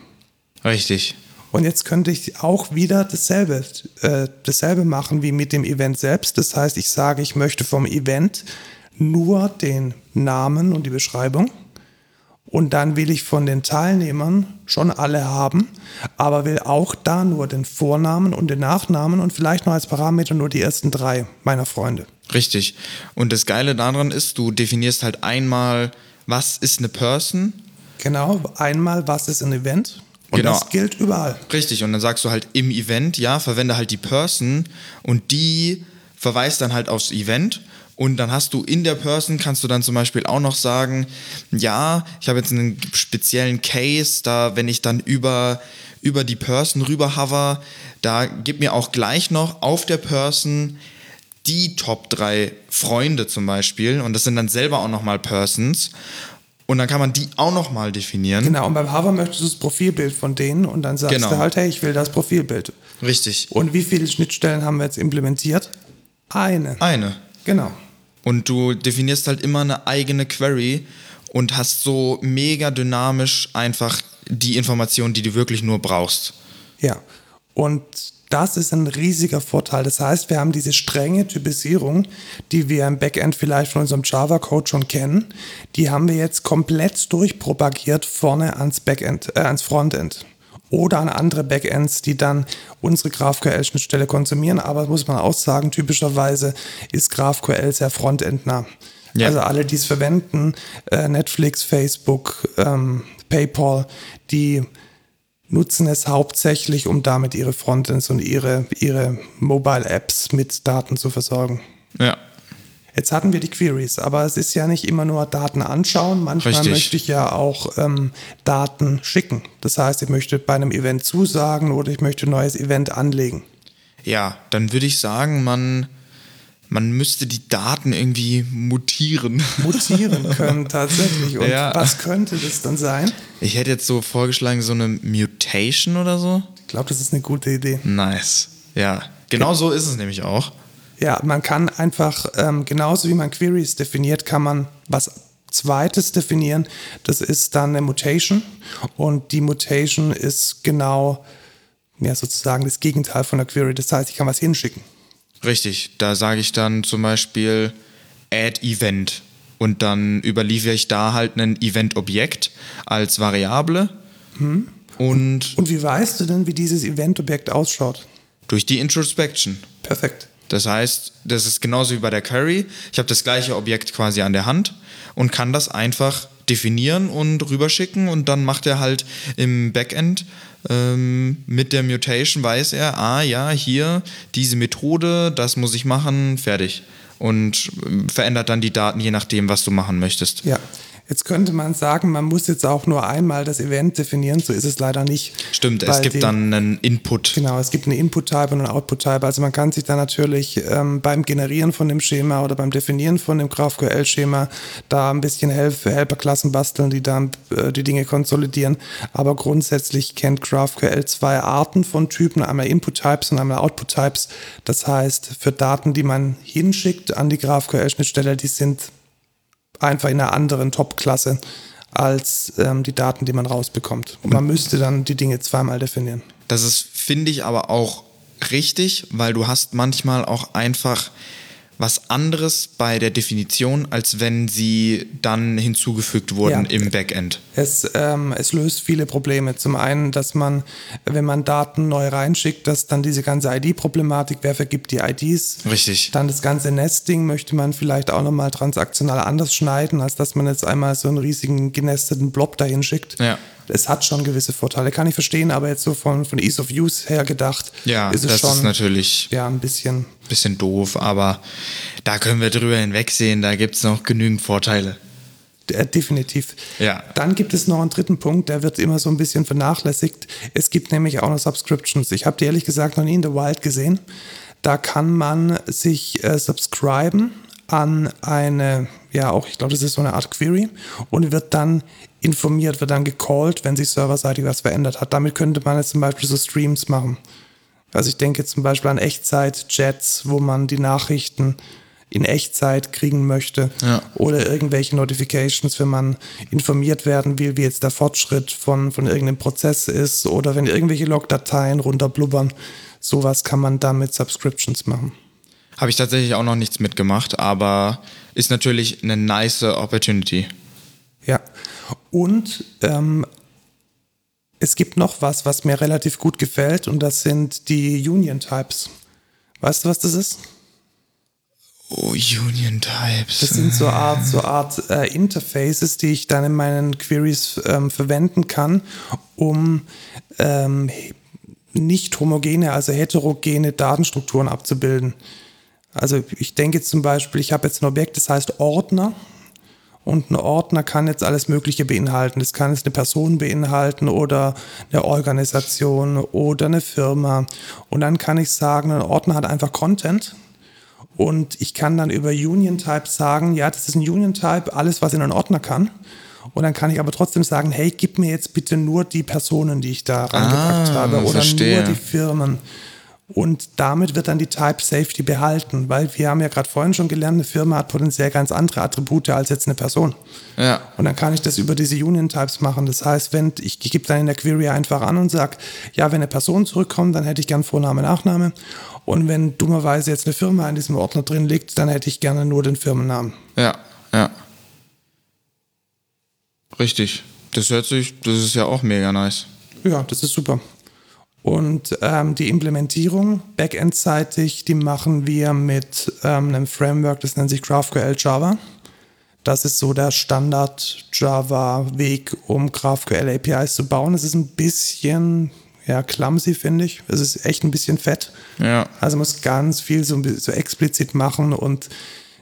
Richtig. Und jetzt könnte ich auch wieder dasselbe, äh, dasselbe machen wie mit dem Event selbst. Das heißt, ich sage, ich möchte vom Event nur den Namen und die Beschreibung. Und dann will ich von den Teilnehmern schon alle haben, aber will auch da nur den Vornamen und den Nachnamen und vielleicht noch als Parameter nur die ersten drei meiner Freunde. Richtig. Und das Geile daran ist, du definierst halt einmal, was ist eine Person. Genau, einmal, was ist ein Event. Und genau. das gilt überall. Richtig, und dann sagst du halt im Event, ja, verwende halt die Person und die verweist dann halt aufs Event. Und dann hast du in der Person, kannst du dann zum Beispiel auch noch sagen, ja, ich habe jetzt einen speziellen Case, da wenn ich dann über, über die Person rüber hover, da gib mir auch gleich noch auf der Person die Top 3 Freunde zum Beispiel und das sind dann selber auch nochmal Persons und dann kann man die auch nochmal definieren. Genau, und beim Hover möchtest du das Profilbild von denen und dann sagst genau. du halt, hey, ich will das Profilbild. Richtig. Und wie viele Schnittstellen haben wir jetzt implementiert? Eine. Eine. Genau. Und du definierst halt immer eine eigene Query und hast so mega dynamisch einfach die Informationen, die du wirklich nur brauchst. Ja. Und das ist ein riesiger Vorteil. Das heißt, wir haben diese strenge Typisierung, die wir im Backend vielleicht von unserem Java-Code schon kennen, die haben wir jetzt komplett durchpropagiert vorne ans Backend, äh, ans Frontend oder an andere Backends, die dann unsere GraphQL-Schnittstelle konsumieren. Aber muss man auch sagen, typischerweise ist GraphQL sehr frontendnah. Ja. Also alle, die es verwenden, äh, Netflix, Facebook, ähm, PayPal, die nutzen es hauptsächlich, um damit ihre Frontends und ihre, ihre Mobile Apps mit Daten zu versorgen. Ja. Jetzt hatten wir die Queries, aber es ist ja nicht immer nur Daten anschauen. Manchmal Richtig. möchte ich ja auch ähm, Daten schicken. Das heißt, ich möchte bei einem Event zusagen oder ich möchte ein neues Event anlegen. Ja, dann würde ich sagen, man, man müsste die Daten irgendwie mutieren. Mutieren können tatsächlich. Und ja. was könnte das dann sein? Ich hätte jetzt so vorgeschlagen, so eine Mutation oder so. Ich glaube, das ist eine gute Idee. Nice. Ja, genau so ist es nämlich auch. Ja, man kann einfach, ähm, genauso wie man Queries definiert, kann man was Zweites definieren. Das ist dann eine Mutation. Und die Mutation ist genau ja, sozusagen das Gegenteil von der Query. Das heißt, ich kann was hinschicken. Richtig, da sage ich dann zum Beispiel Add Event und dann überliefere ich da halt ein Event-Objekt als Variable. Hm. Und, und wie weißt du denn, wie dieses Event-Objekt ausschaut? Durch die Introspection. Perfekt. Das heißt, das ist genauso wie bei der Query. Ich habe das gleiche Objekt quasi an der Hand und kann das einfach definieren und rüberschicken und dann macht er halt im Backend ähm, mit der Mutation weiß er, ah ja, hier diese Methode, das muss ich machen, fertig. Und ähm, verändert dann die Daten je nachdem, was du machen möchtest. Ja, Jetzt könnte man sagen, man muss jetzt auch nur einmal das Event definieren, so ist es leider nicht. Stimmt, es gibt die, dann einen Input. Genau, es gibt einen Input-Type und einen Output-Type. Also man kann sich da natürlich ähm, beim Generieren von dem Schema oder beim Definieren von dem GraphQL-Schema da ein bisschen Help Helperklassen basteln, die dann äh, die Dinge konsolidieren. Aber grundsätzlich kennt GraphQL zwei Arten von Typen, einmal Input-Types und einmal Output-Types. Das heißt, für Daten, die man hinschickt an die GraphQL-Schnittstelle, die sind einfach in einer anderen Top-Klasse als ähm, die Daten, die man rausbekommt. Und man müsste dann die Dinge zweimal definieren. Das ist, finde ich, aber auch richtig, weil du hast manchmal auch einfach was anderes bei der Definition, als wenn sie dann hinzugefügt wurden ja. im Backend. Es, ähm, es löst viele Probleme. Zum einen, dass man, wenn man Daten neu reinschickt, dass dann diese ganze ID-Problematik, wer vergibt die IDs? Richtig. Dann das ganze Nesting möchte man vielleicht auch nochmal transaktional anders schneiden, als dass man jetzt einmal so einen riesigen genesteten Blob dahin schickt. Ja es hat schon gewisse Vorteile, kann ich verstehen, aber jetzt so von, von Ease of Use her gedacht, ja, ist es das schon ist natürlich ja, ein bisschen, bisschen doof, aber da können wir drüber hinwegsehen, da gibt es noch genügend Vorteile. Äh, definitiv. Ja. Dann gibt es noch einen dritten Punkt, der wird immer so ein bisschen vernachlässigt. Es gibt nämlich auch noch Subscriptions. Ich habe die ehrlich gesagt noch nie in The Wild gesehen. Da kann man sich äh, subscriben an eine, ja auch, ich glaube, das ist so eine Art Query und wird dann informiert, wird dann gecallt, wenn sich serverseitig was verändert hat. Damit könnte man jetzt zum Beispiel so Streams machen. Also ich denke zum Beispiel an Echtzeit-Chats, wo man die Nachrichten in Echtzeit kriegen möchte ja. oder irgendwelche Notifications, wenn man informiert werden will, wie jetzt der Fortschritt von, von irgendeinem Prozess ist oder wenn irgendwelche Logdateien runterblubbern. Sowas kann man dann mit Subscriptions machen. Habe ich tatsächlich auch noch nichts mitgemacht, aber ist natürlich eine nice Opportunity. Ja, und ähm, es gibt noch was, was mir relativ gut gefällt, und das sind die Union Types. Weißt du, was das ist? Oh, Union Types. Das sind so Art, so Art äh, Interfaces, die ich dann in meinen Queries ähm, verwenden kann, um ähm, nicht homogene, also heterogene Datenstrukturen abzubilden. Also ich denke zum Beispiel, ich habe jetzt ein Objekt, das heißt Ordner. Und ein Ordner kann jetzt alles Mögliche beinhalten. Das kann jetzt eine Person beinhalten oder eine Organisation oder eine Firma. Und dann kann ich sagen, ein Ordner hat einfach Content. Und ich kann dann über Union Type sagen, ja, das ist ein Union Type, alles, was in einen Ordner kann. Und dann kann ich aber trotzdem sagen, hey, gib mir jetzt bitte nur die Personen, die ich da reingepackt ah, habe oder verstehe. nur die Firmen. Und damit wird dann die Type Safety behalten, weil wir haben ja gerade vorhin schon gelernt, eine Firma hat potenziell ganz andere Attribute als jetzt eine Person. Ja. Und dann kann ich das über diese Union Types machen. Das heißt, wenn ich, gebe dann in der Query einfach an und sage, ja, wenn eine Person zurückkommt, dann hätte ich gern Vorname, Nachname. Und wenn dummerweise jetzt eine Firma in diesem Ordner drin liegt, dann hätte ich gerne nur den Firmennamen. Ja, ja. Richtig. Das hört sich, das ist ja auch mega nice. Ja, das ist super. Und ähm, die Implementierung backendseitig, die machen wir mit ähm, einem Framework, das nennt sich GraphQL Java. Das ist so der Standard-Java-Weg, um GraphQL APIs zu bauen. Es ist ein bisschen ja, clumsy, finde ich. Es ist echt ein bisschen fett. Ja. Also man muss ganz viel so, so explizit machen und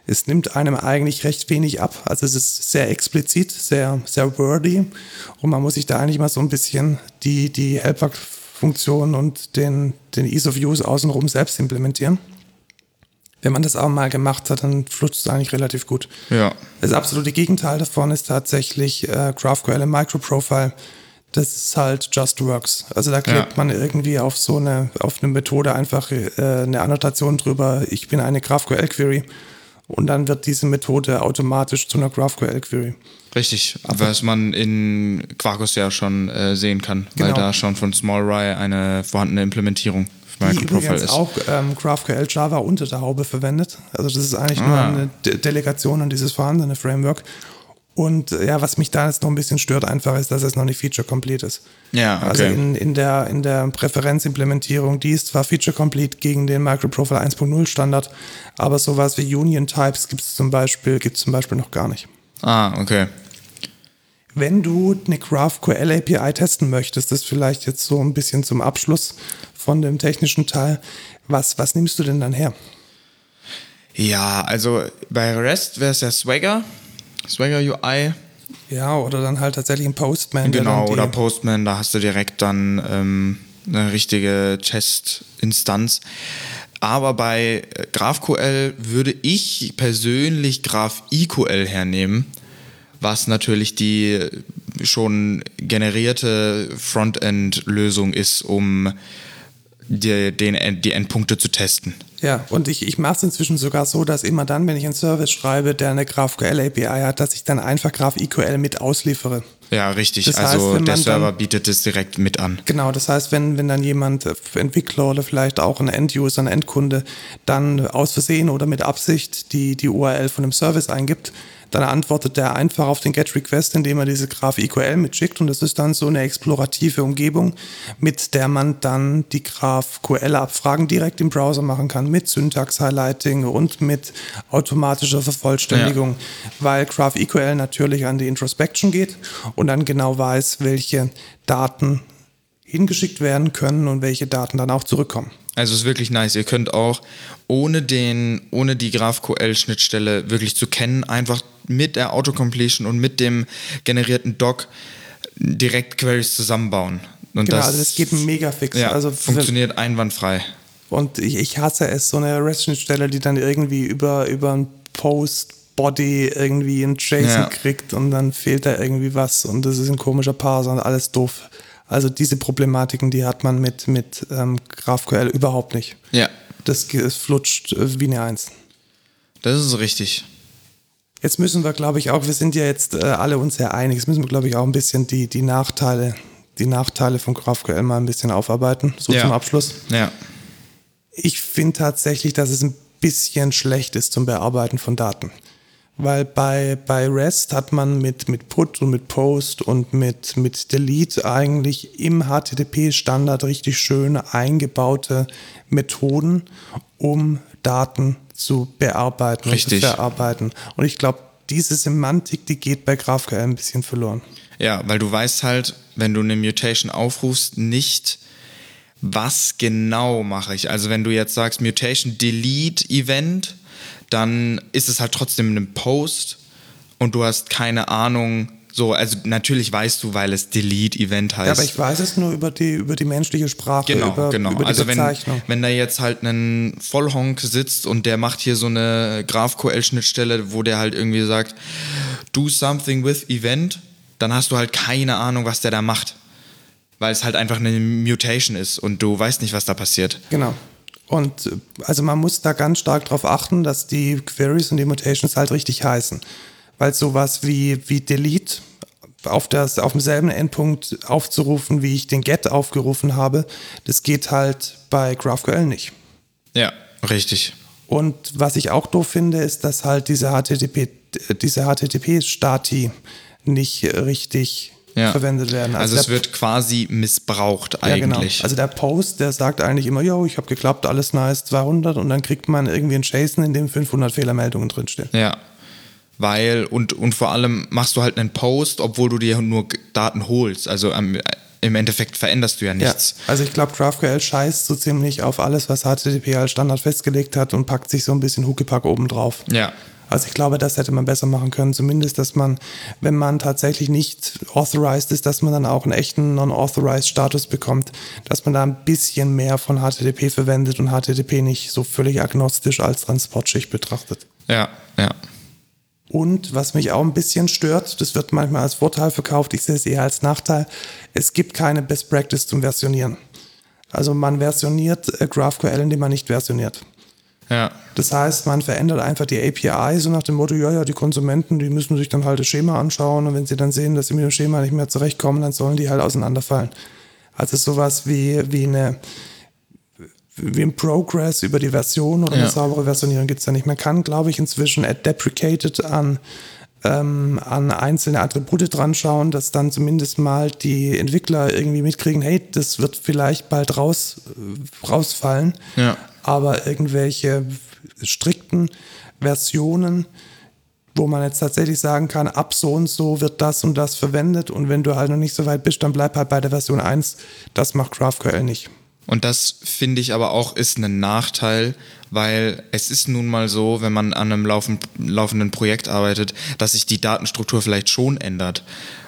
es nimmt einem eigentlich recht wenig ab. Also es ist sehr explizit, sehr, sehr wordy und man muss sich da eigentlich mal so ein bisschen die, die Helper-Funktion und den, den Ease of Use außenrum selbst implementieren. Wenn man das auch mal gemacht hat, dann flutscht es eigentlich relativ gut. Ja. Das absolute Gegenteil davon ist tatsächlich äh, GraphQL im Microprofile. Das ist halt Just Works. Also da klebt ja. man irgendwie auf so eine, auf eine Methode einfach äh, eine Annotation drüber, ich bin eine GraphQL-Query und dann wird diese Methode automatisch zu einer GraphQL-Query. Richtig, Aber was man in Quarkus ja schon äh, sehen kann, genau. weil da schon von SmallRye eine vorhandene Implementierung die übrigens ist. auch ähm, GraphQL Java unter der Haube verwendet. Also das ist eigentlich ah. nur eine De Delegation an dieses vorhandene Framework. Und äh, ja, was mich da jetzt noch ein bisschen stört, einfach ist, dass es noch nicht feature-complete ist. Ja, okay. Also in, in, der, in der Präferenzimplementierung, die ist zwar feature-complete gegen den Microprofile 1.0 Standard, aber sowas wie Union Types gibt es zum Beispiel, gibt's zum Beispiel noch gar nicht. Ah, okay. Wenn du eine GraphQL API testen möchtest, das vielleicht jetzt so ein bisschen zum Abschluss von dem technischen Teil, was, was nimmst du denn dann her? Ja, also bei REST wäre es ja Swagger. Swagger UI. Ja, oder dann halt tatsächlich ein Postman. Genau, oder Postman, da hast du direkt dann ähm, eine richtige Chest-Instanz. Aber bei GraphQL würde ich persönlich GraphIQL hernehmen, was natürlich die schon generierte Frontend-Lösung ist, um die, den, die Endpunkte zu testen. Ja, und ich, ich mache es inzwischen sogar so, dass immer dann, wenn ich einen Service schreibe, der eine GraphQL API hat, dass ich dann einfach GraphQL mit ausliefere. Ja, richtig. Das also heißt, der Server dann, bietet es direkt mit an. Genau, das heißt, wenn, wenn dann jemand, äh, Entwickler oder vielleicht auch ein End-User, ein Endkunde, dann aus Versehen oder mit Absicht die, die URL von dem Service eingibt, dann antwortet der einfach auf den GET-Request, indem er diese Graph EQL mitschickt und das ist dann so eine explorative Umgebung, mit der man dann die GraphQL-Abfragen direkt im Browser machen kann, mit Syntax-Highlighting und mit automatischer Vervollständigung, ja. weil Graph EQL natürlich an die Introspection geht und dann genau weiß, welche Daten hingeschickt werden können und welche Daten dann auch zurückkommen. Also es ist wirklich nice. Ihr könnt auch ohne den, ohne die GraphQL-Schnittstelle wirklich zu kennen, einfach mit der Autocompletion und mit dem generierten Doc direkt Queries zusammenbauen. Und genau, das, also das geht mega fix. Ja, also funktioniert einwandfrei. Und ich, ich hasse es, so eine REST-Schnittstelle, die dann irgendwie über, über ein Post-Body irgendwie ein JSON ja. kriegt und dann fehlt da irgendwie was und das ist ein komischer Parser und alles doof. Also diese Problematiken, die hat man mit, mit ähm, GraphQL überhaupt nicht. Ja. Das, das flutscht äh, wie eine Eins. Das ist richtig. Jetzt müssen wir, glaube ich, auch, wir sind ja jetzt äh, alle uns sehr einig, jetzt müssen wir, glaube ich, auch ein bisschen die, die Nachteile, die Nachteile von GraphQL mal ein bisschen aufarbeiten, so ja. zum Abschluss. Ja. Ich finde tatsächlich, dass es ein bisschen schlecht ist zum Bearbeiten von Daten. Weil bei, bei REST hat man mit, mit Put und mit Post und mit, mit Delete eigentlich im HTTP-Standard richtig schön eingebaute Methoden, um Daten zu bearbeiten Richtig. und zu verarbeiten. Und ich glaube, diese Semantik, die geht bei GraphQL ein bisschen verloren. Ja, weil du weißt halt, wenn du eine Mutation aufrufst, nicht, was genau mache ich. Also wenn du jetzt sagst Mutation Delete Event, dann ist es halt trotzdem ein Post und du hast keine Ahnung, so, also natürlich weißt du, weil es Delete-Event heißt. Ja, aber ich weiß es nur über die, über die menschliche Sprache, genau, über, genau. über also. Wenn, wenn da jetzt halt ein Vollhonk sitzt und der macht hier so eine GraphQL-Schnittstelle, wo der halt irgendwie sagt, do something with Event, dann hast du halt keine Ahnung, was der da macht. Weil es halt einfach eine Mutation ist und du weißt nicht, was da passiert. Genau. Und also man muss da ganz stark darauf achten, dass die Queries und die Mutations halt richtig heißen weil sowas wie, wie Delete auf, das, auf demselben Endpunkt aufzurufen, wie ich den Get aufgerufen habe, das geht halt bei GraphQL nicht. Ja, richtig. Und was ich auch doof finde, ist, dass halt diese HTTP, diese HTTP-Stati nicht richtig ja. verwendet werden. Also, also es wird quasi missbraucht ja, genau. eigentlich. Genau. Also der Post, der sagt eigentlich immer, yo, ich habe geklappt, alles nice, 200 und dann kriegt man irgendwie ein JSON, in dem 500 Fehlermeldungen drinstehen. Ja, weil und, und vor allem machst du halt einen Post, obwohl du dir nur Daten holst. Also ähm, im Endeffekt veränderst du ja nichts. Ja, also ich glaube, GraphQL scheißt so ziemlich auf alles, was HTTP als Standard festgelegt hat und packt sich so ein bisschen Huckepack oben drauf. Ja. Also ich glaube, das hätte man besser machen können. Zumindest, dass man, wenn man tatsächlich nicht authorized ist, dass man dann auch einen echten non-authorized Status bekommt, dass man da ein bisschen mehr von HTTP verwendet und HTTP nicht so völlig agnostisch als Transportschicht betrachtet. Ja, ja. Und was mich auch ein bisschen stört, das wird manchmal als Vorteil verkauft, ich sehe es eher als Nachteil, es gibt keine Best Practice zum Versionieren. Also man versioniert äh, GraphQL, indem man nicht versioniert. Ja. Das heißt, man verändert einfach die API so nach dem Motto, ja, ja, die Konsumenten, die müssen sich dann halt das Schema anschauen und wenn sie dann sehen, dass sie mit dem Schema nicht mehr zurechtkommen, dann sollen die halt auseinanderfallen. Also sowas wie, wie eine wie ein Progress über die Version oder ja. eine saubere Versionierung gibt es da nicht. Man kann, glaube ich, inzwischen at deprecated an, ähm, an einzelne Attribute dran schauen, dass dann zumindest mal die Entwickler irgendwie mitkriegen, hey, das wird vielleicht bald raus, rausfallen. Ja aber irgendwelche strikten Versionen, wo man jetzt tatsächlich sagen kann, ab so und so wird das und das verwendet und wenn du halt noch nicht so weit bist, dann bleib halt bei der Version 1. Das macht GraphQL nicht. Und das finde ich aber auch ist ein Nachteil, weil es ist nun mal so, wenn man an einem laufenden Projekt arbeitet, dass sich die Datenstruktur vielleicht schon ändert.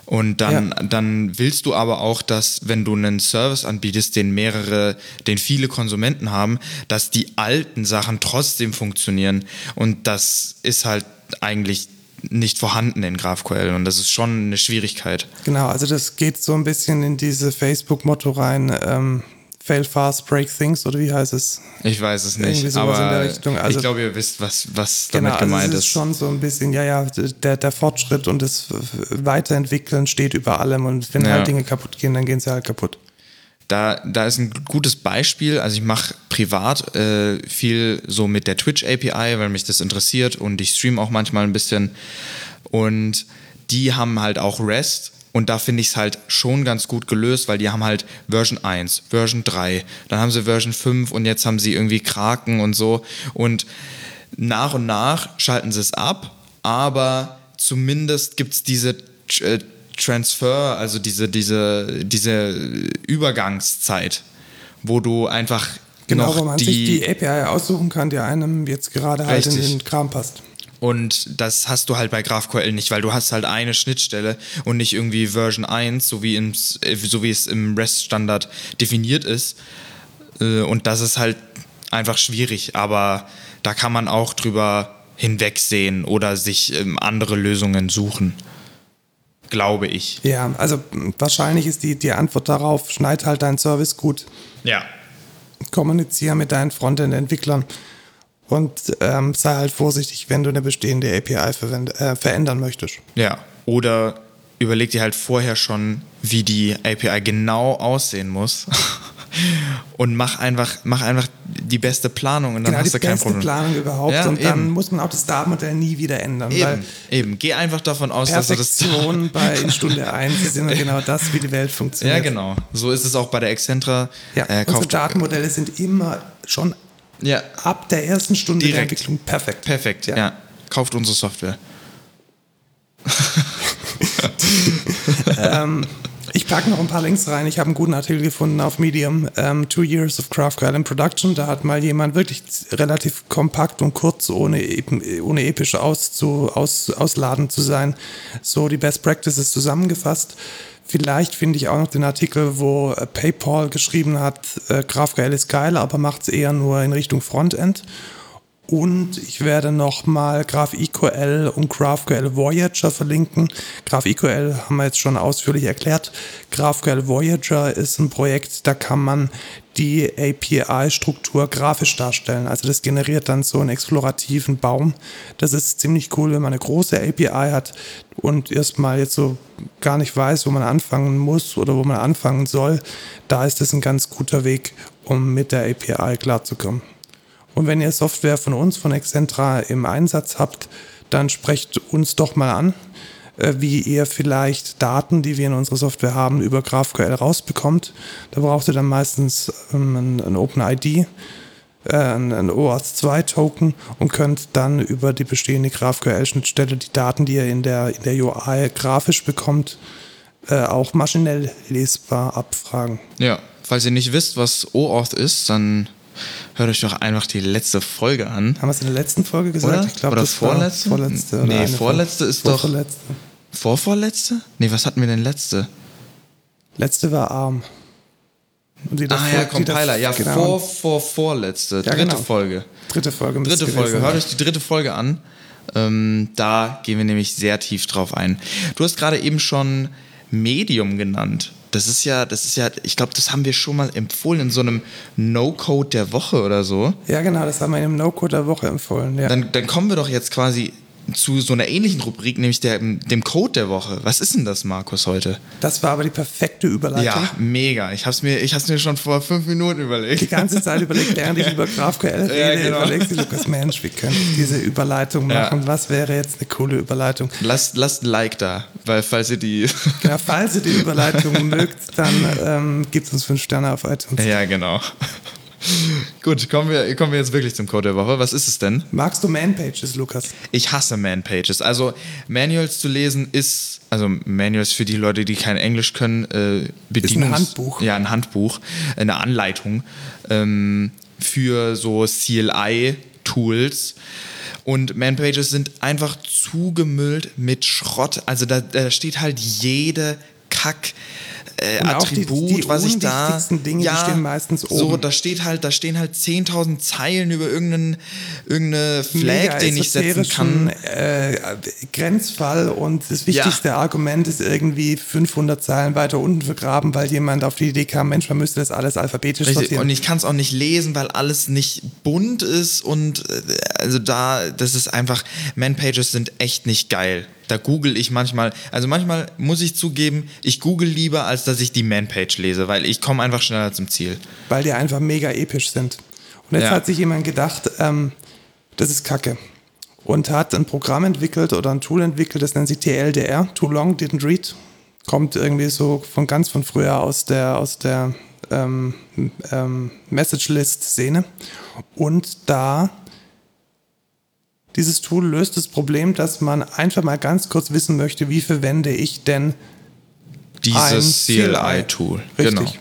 Und dann, ja. dann willst du aber auch, dass, wenn du einen Service anbietest, den mehrere, den viele Konsumenten haben, dass die alten Sachen trotzdem funktionieren. Und das ist halt eigentlich nicht vorhanden in GraphQL und das ist schon eine Schwierigkeit. Genau, also das geht so ein bisschen in diese Facebook-Motto rein. Ähm, Fail fast, break things oder wie heißt es? Ich weiß es nicht, aber also, ich glaube, ihr wisst, was, was damit genau, gemeint also es ist. ist schon so ein bisschen, ja, ja, der, der Fortschritt und das Weiterentwickeln steht über allem und wenn ja. halt Dinge kaputt gehen, dann gehen sie halt kaputt. Da, da ist ein gutes Beispiel. Also ich mache privat äh, viel so mit der Twitch API, weil mich das interessiert und ich streame auch manchmal ein bisschen. Und die haben halt auch REST und da finde ich es halt schon ganz gut gelöst, weil die haben halt Version 1, Version 3, dann haben sie Version 5 und jetzt haben sie irgendwie Kraken und so. Und nach und nach schalten sie es ab, aber zumindest gibt es diese äh, Transfer, also diese, diese, diese Übergangszeit, wo du einfach genau, wo man die, sich die API aussuchen kann, die einem jetzt gerade halt in den Kram passt. Und das hast du halt bei GraphQL nicht, weil du hast halt eine Schnittstelle und nicht irgendwie Version 1, so wie, im, so wie es im REST-Standard definiert ist. Äh, und das ist halt einfach schwierig, aber da kann man auch drüber hinwegsehen oder sich ähm, andere Lösungen suchen. Glaube ich. Ja, also wahrscheinlich ist die, die Antwort darauf, schneid halt deinen Service gut. Ja. Kommuniziere mit deinen Frontend-Entwicklern und ähm, sei halt vorsichtig, wenn du eine bestehende API äh, verändern möchtest. Ja, oder überleg dir halt vorher schon, wie die API genau aussehen muss. und mach einfach, mach einfach die beste Planung und dann genau, hast du kein Problem. Die beste Planung überhaupt ja, und eben. dann muss man auch das Datenmodell nie wieder ändern. Eben, eben. geh einfach davon aus, dass du das... Perfektion bei in Stunde 1 ist immer genau das, wie die Welt funktioniert. Ja, genau. So ist es auch bei der Excentra. Ja, äh, unsere Datenmodelle sind immer schon ja. Ab der ersten Stunde Direkt. der Entwicklung perfekt. Perfekt, ja. ja. Kauft unsere Software. ähm, ich packe noch ein paar Links rein. Ich habe einen guten Artikel gefunden auf Medium. Um, ähm, Two Years of GraphQL in Production. Da hat mal jemand wirklich relativ kompakt und kurz, ohne, ohne episch auszu, aus, ausladend zu sein, so die Best Practices zusammengefasst. Vielleicht finde ich auch noch den Artikel, wo äh, PayPal geschrieben hat, äh, GraphQL ist geil, aber macht es eher nur in Richtung Frontend. Und ich werde nochmal GraphQL und GraphQL Voyager verlinken. GraphQL haben wir jetzt schon ausführlich erklärt. GraphQL Voyager ist ein Projekt, da kann man die API-Struktur grafisch darstellen. Also das generiert dann so einen explorativen Baum. Das ist ziemlich cool, wenn man eine große API hat und erstmal jetzt so gar nicht weiß, wo man anfangen muss oder wo man anfangen soll. Da ist es ein ganz guter Weg, um mit der API klarzukommen. Und wenn ihr Software von uns, von Excentra im Einsatz habt, dann sprecht uns doch mal an, äh, wie ihr vielleicht Daten, die wir in unserer Software haben, über GraphQL rausbekommt. Da braucht ihr dann meistens ähm, ein, OpenID. äh, ein OAuth 2 Token und könnt dann über die bestehende GraphQL-Schnittstelle die Daten, die ihr in der, in der UI grafisch bekommt, äh, auch maschinell lesbar abfragen. Ja, falls ihr nicht wisst, was OAuth ist, dann hört euch doch einfach die letzte Folge an. Haben wir es in der letzten Folge gesagt? Oder? Ich glaube, oder das vorletzte? Vorletzte nee, oder vorletzte ist doch. Vorletzte. Vorvorletzte? Nee, was hatten wir denn letzte? Letzte war Arm. ah ja, Compiler. Ja, genau. vor, vor, vorletzte. Ja, dritte genau. Folge. Dritte Folge. Dritte Folge. Hört euch die dritte Folge an. Ähm, da gehen wir nämlich sehr tief drauf ein. Du hast gerade eben schon Medium genannt. Das ist ja, das ist ja, ich glaube, das haben wir schon mal empfohlen in so einem No-Code der Woche oder so. Ja, genau, das haben wir in einem No-Code der Woche empfohlen. Ja. Dann, dann kommen wir doch jetzt quasi zu so einer ähnlichen Rubrik, nämlich der, dem Code der Woche. Was ist denn das, Markus, heute? Das war aber die perfekte Überleitung. Ja, mega. Ich habe es mir, mir schon vor fünf Minuten überlegt. Die ganze Zeit überlegt, während ich über GraphQL rede, ja, genau. überlegt sich Lukas, Mensch, wie könnte ich diese Überleitung machen? Ja. Was wäre jetzt eine coole Überleitung? Lasst, lasst ein Like da, weil falls ihr die... Genau, falls ihr die Überleitung mögt, dann ähm, gibt uns fünf Sterne auf iTunes. Ja, genau. Gut, kommen wir, kommen wir jetzt wirklich zum Code der Woche. Was ist es denn? Magst du Man-Pages, Lukas? Ich hasse Man-Pages. Also Manuals zu lesen ist, also Manuals für die Leute, die kein Englisch können, äh, Bedienungs... Ist ein Handbuch. Ja, ein Handbuch, eine Anleitung ähm, für so CLI-Tools. Und Man-Pages sind einfach zugemüllt mit Schrott. Also da, da steht halt jede Kack äh, Attribut, die, die was ich da. Dinge, ja, die stehen meistens oben. So, da steht halt, da stehen halt 10.000 Zeilen über irgendeinen irgendeine Flag, den ich setzen kann. Äh, Grenzfall und das wichtigste ja. Argument ist irgendwie 500 Zeilen weiter unten vergraben, weil jemand auf die Idee kam, Mensch, man müsste das alles alphabetisch Richtig. sortieren. Und ich kann es auch nicht lesen, weil alles nicht bunt ist und äh, also da, das ist einfach, Man-Pages sind echt nicht geil. Da google ich manchmal, also manchmal muss ich zugeben, ich google lieber, als dass ich die Man-Page lese, weil ich komme einfach schneller zum Ziel. Weil die einfach mega episch sind. Und jetzt ja. hat sich jemand gedacht, ähm, das ist Kacke. Und hat ein Programm entwickelt oder ein Tool entwickelt, das nennt sich TLDR, Too Long Didn't Read. Kommt irgendwie so von ganz von früher aus der, aus der ähm, ähm, Message-List-Szene. Und da dieses Tool löst das Problem, dass man einfach mal ganz kurz wissen möchte, wie verwende ich denn dieses CLI-Tool. Richtig. Genau.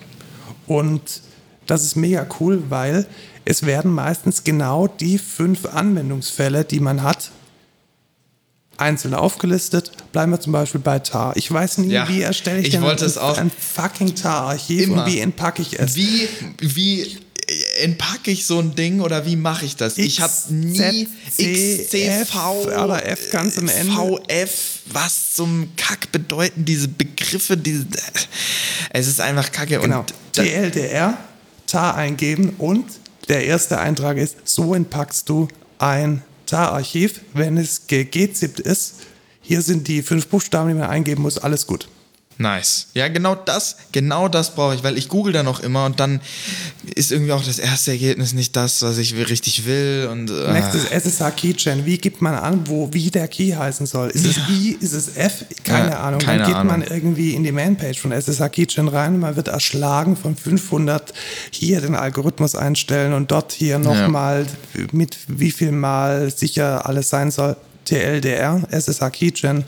Und das ist mega cool, weil es werden meistens genau die fünf Anwendungsfälle, die man hat, einzeln aufgelistet. Bleiben wir zum Beispiel bei TAR. Ich weiß nie, ja, wie erstelle ich, ich denn ein, ein, fucking TAR-Archiv und wie entpacke ich es. Wie, wie entpacke ich so ein Ding oder wie mache ich das? ich habe nie XCV, aber F ganz am Ende. VF, was zum Kack bedeuten diese Begriffe? Diese, es ist einfach Kacke. Genau. Und TLDR, TAR eingeben und der erste Eintrag ist, so entpackst du ein TAR-Archiv, wenn es gegzippt ist. Hier sind die fünf Buchstaben, die man eingeben muss, alles gut. Nice. Ja, genau das, genau das brauche ich, weil ich google da noch immer und dann ist irgendwie auch das erste Ergebnis nicht das, was ich richtig will. Und, äh. Nächstes SSH Keychain. Wie gibt man an, wo wie der Key heißen soll? Ist es I, ist es F? Keine ja, Ahnung. Keine dann geht Ahnung. man irgendwie in die Mainpage von SSH Keychain rein, man wird erschlagen von 500 hier den Algorithmus einstellen und dort hier nochmal ja. mit wie viel Mal sicher alles sein soll. TLDR, SSH Keychain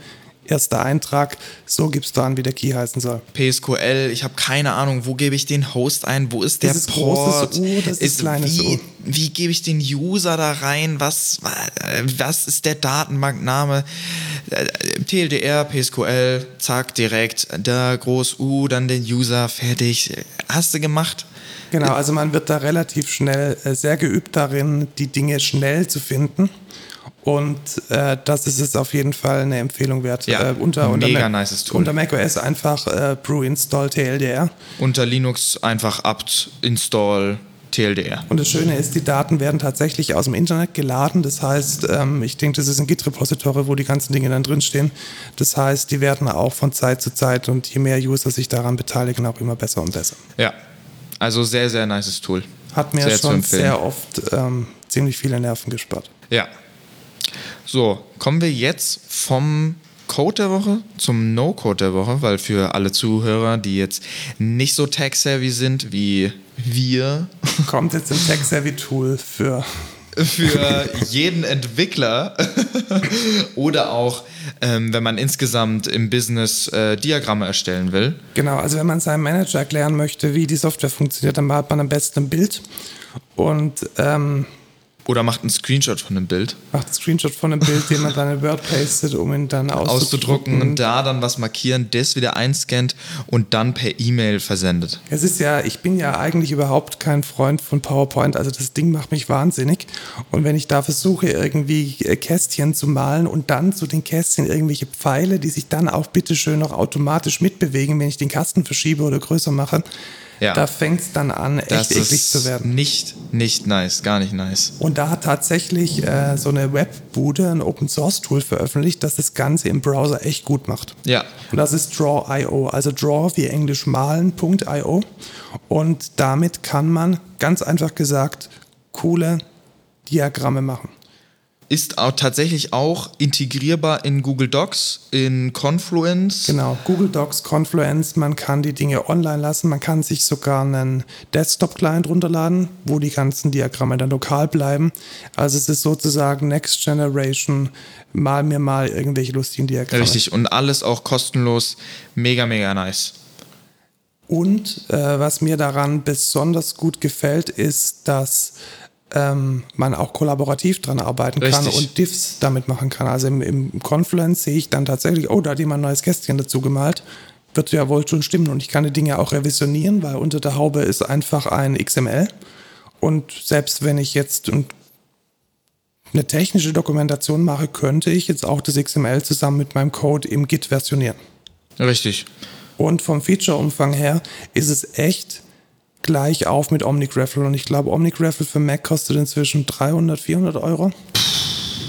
erster Eintrag, so gibst du an, wie der Key heißen soll. PSQL, ich habe keine Ahnung, wo gebe ich den Host ein, wo ist der das ist Port? U, das ist, ist kleines wie, U. Wie gebe ich den User da rein? Was, was ist der Datenbankname? TLDR, PSQL, zack, direkt, da groß U, dann den User, fertig. Hast du gemacht? Genau, also man wird da relativ schnell äh, sehr geübt darin, die Dinge schnell zu finden. Und äh, das ist es auf jeden Fall eine Empfehlung wert. Ja, äh, unter, unter mega Mac, nices Tool. Unter macOS einfach äh, brew install TLDR. Unter Linux einfach apt install TLDR. Und das Schöne ist, die Daten werden tatsächlich aus dem Internet geladen. Das heißt, ähm, ich denke, das ist ein Git-Repository, wo die ganzen Dinge dann drinstehen. Das heißt, die werden auch von Zeit zu Zeit und je mehr User sich daran beteiligen, auch immer besser und besser. Ja, also sehr, sehr nices Tool. Hat mir sehr schon sehr oft ähm, ziemlich viele Nerven gespart. Ja, so, kommen wir jetzt vom Code der Woche zum No-Code der Woche, weil für alle Zuhörer, die jetzt nicht so tech-savvy sind wie wir. Kommt jetzt ein Tech-Savvy-Tool für für jeden Entwickler oder auch, ähm, wenn man insgesamt im Business äh, Diagramme erstellen will. Genau, also wenn man seinem Manager erklären möchte, wie die Software funktioniert, dann hat man am besten ein Bild und ähm, oder macht einen Screenshot von dem Bild. Macht einen Screenshot von dem Bild, den man dann in Word pastet, um ihn dann auszudrucken. auszudrucken und da dann was markieren, das wieder einscannt und dann per E-Mail versendet. Es ist ja, ich bin ja eigentlich überhaupt kein Freund von PowerPoint, also das Ding macht mich wahnsinnig. Und wenn ich da versuche, irgendwie äh, Kästchen zu malen und dann zu den Kästchen irgendwelche Pfeile, die sich dann auch bitteschön noch automatisch mitbewegen, wenn ich den Kasten verschiebe oder größer mache, ja. Da fängt es dann an, echt das eklig zu werden. Nicht, nicht nice, gar nicht nice. Und da hat tatsächlich äh, so eine Webbude ein Open Source Tool veröffentlicht, das das Ganze im Browser echt gut macht. Ja. Und das ist Draw.io, also Draw wie Englisch malen.io. Und damit kann man ganz einfach gesagt coole Diagramme machen ist auch tatsächlich auch integrierbar in Google Docs, in Confluence. Genau, Google Docs, Confluence, man kann die Dinge online lassen, man kann sich sogar einen Desktop-Client runterladen, wo die ganzen Diagramme dann lokal bleiben. Also es ist sozusagen Next Generation, mal mir mal irgendwelche lustigen Diagramme. Richtig, und alles auch kostenlos, mega, mega nice. Und äh, was mir daran besonders gut gefällt, ist, dass ähm, man auch kollaborativ dran arbeiten Richtig. kann und Diffs damit machen kann. Also im, im Confluence sehe ich dann tatsächlich, oh, da hat jemand ein neues Kästchen dazu gemalt. Wird ja wohl schon stimmen und ich kann die Dinge auch revisionieren, weil unter der Haube ist einfach ein XML. Und selbst wenn ich jetzt eine technische Dokumentation mache, könnte ich jetzt auch das XML zusammen mit meinem Code im Git versionieren. Richtig. Und vom Feature-Umfang her ist es echt gleich auf mit OmniGraffle. Und ich glaube, OmniGraffle für Mac kostet inzwischen 300, 400 Euro.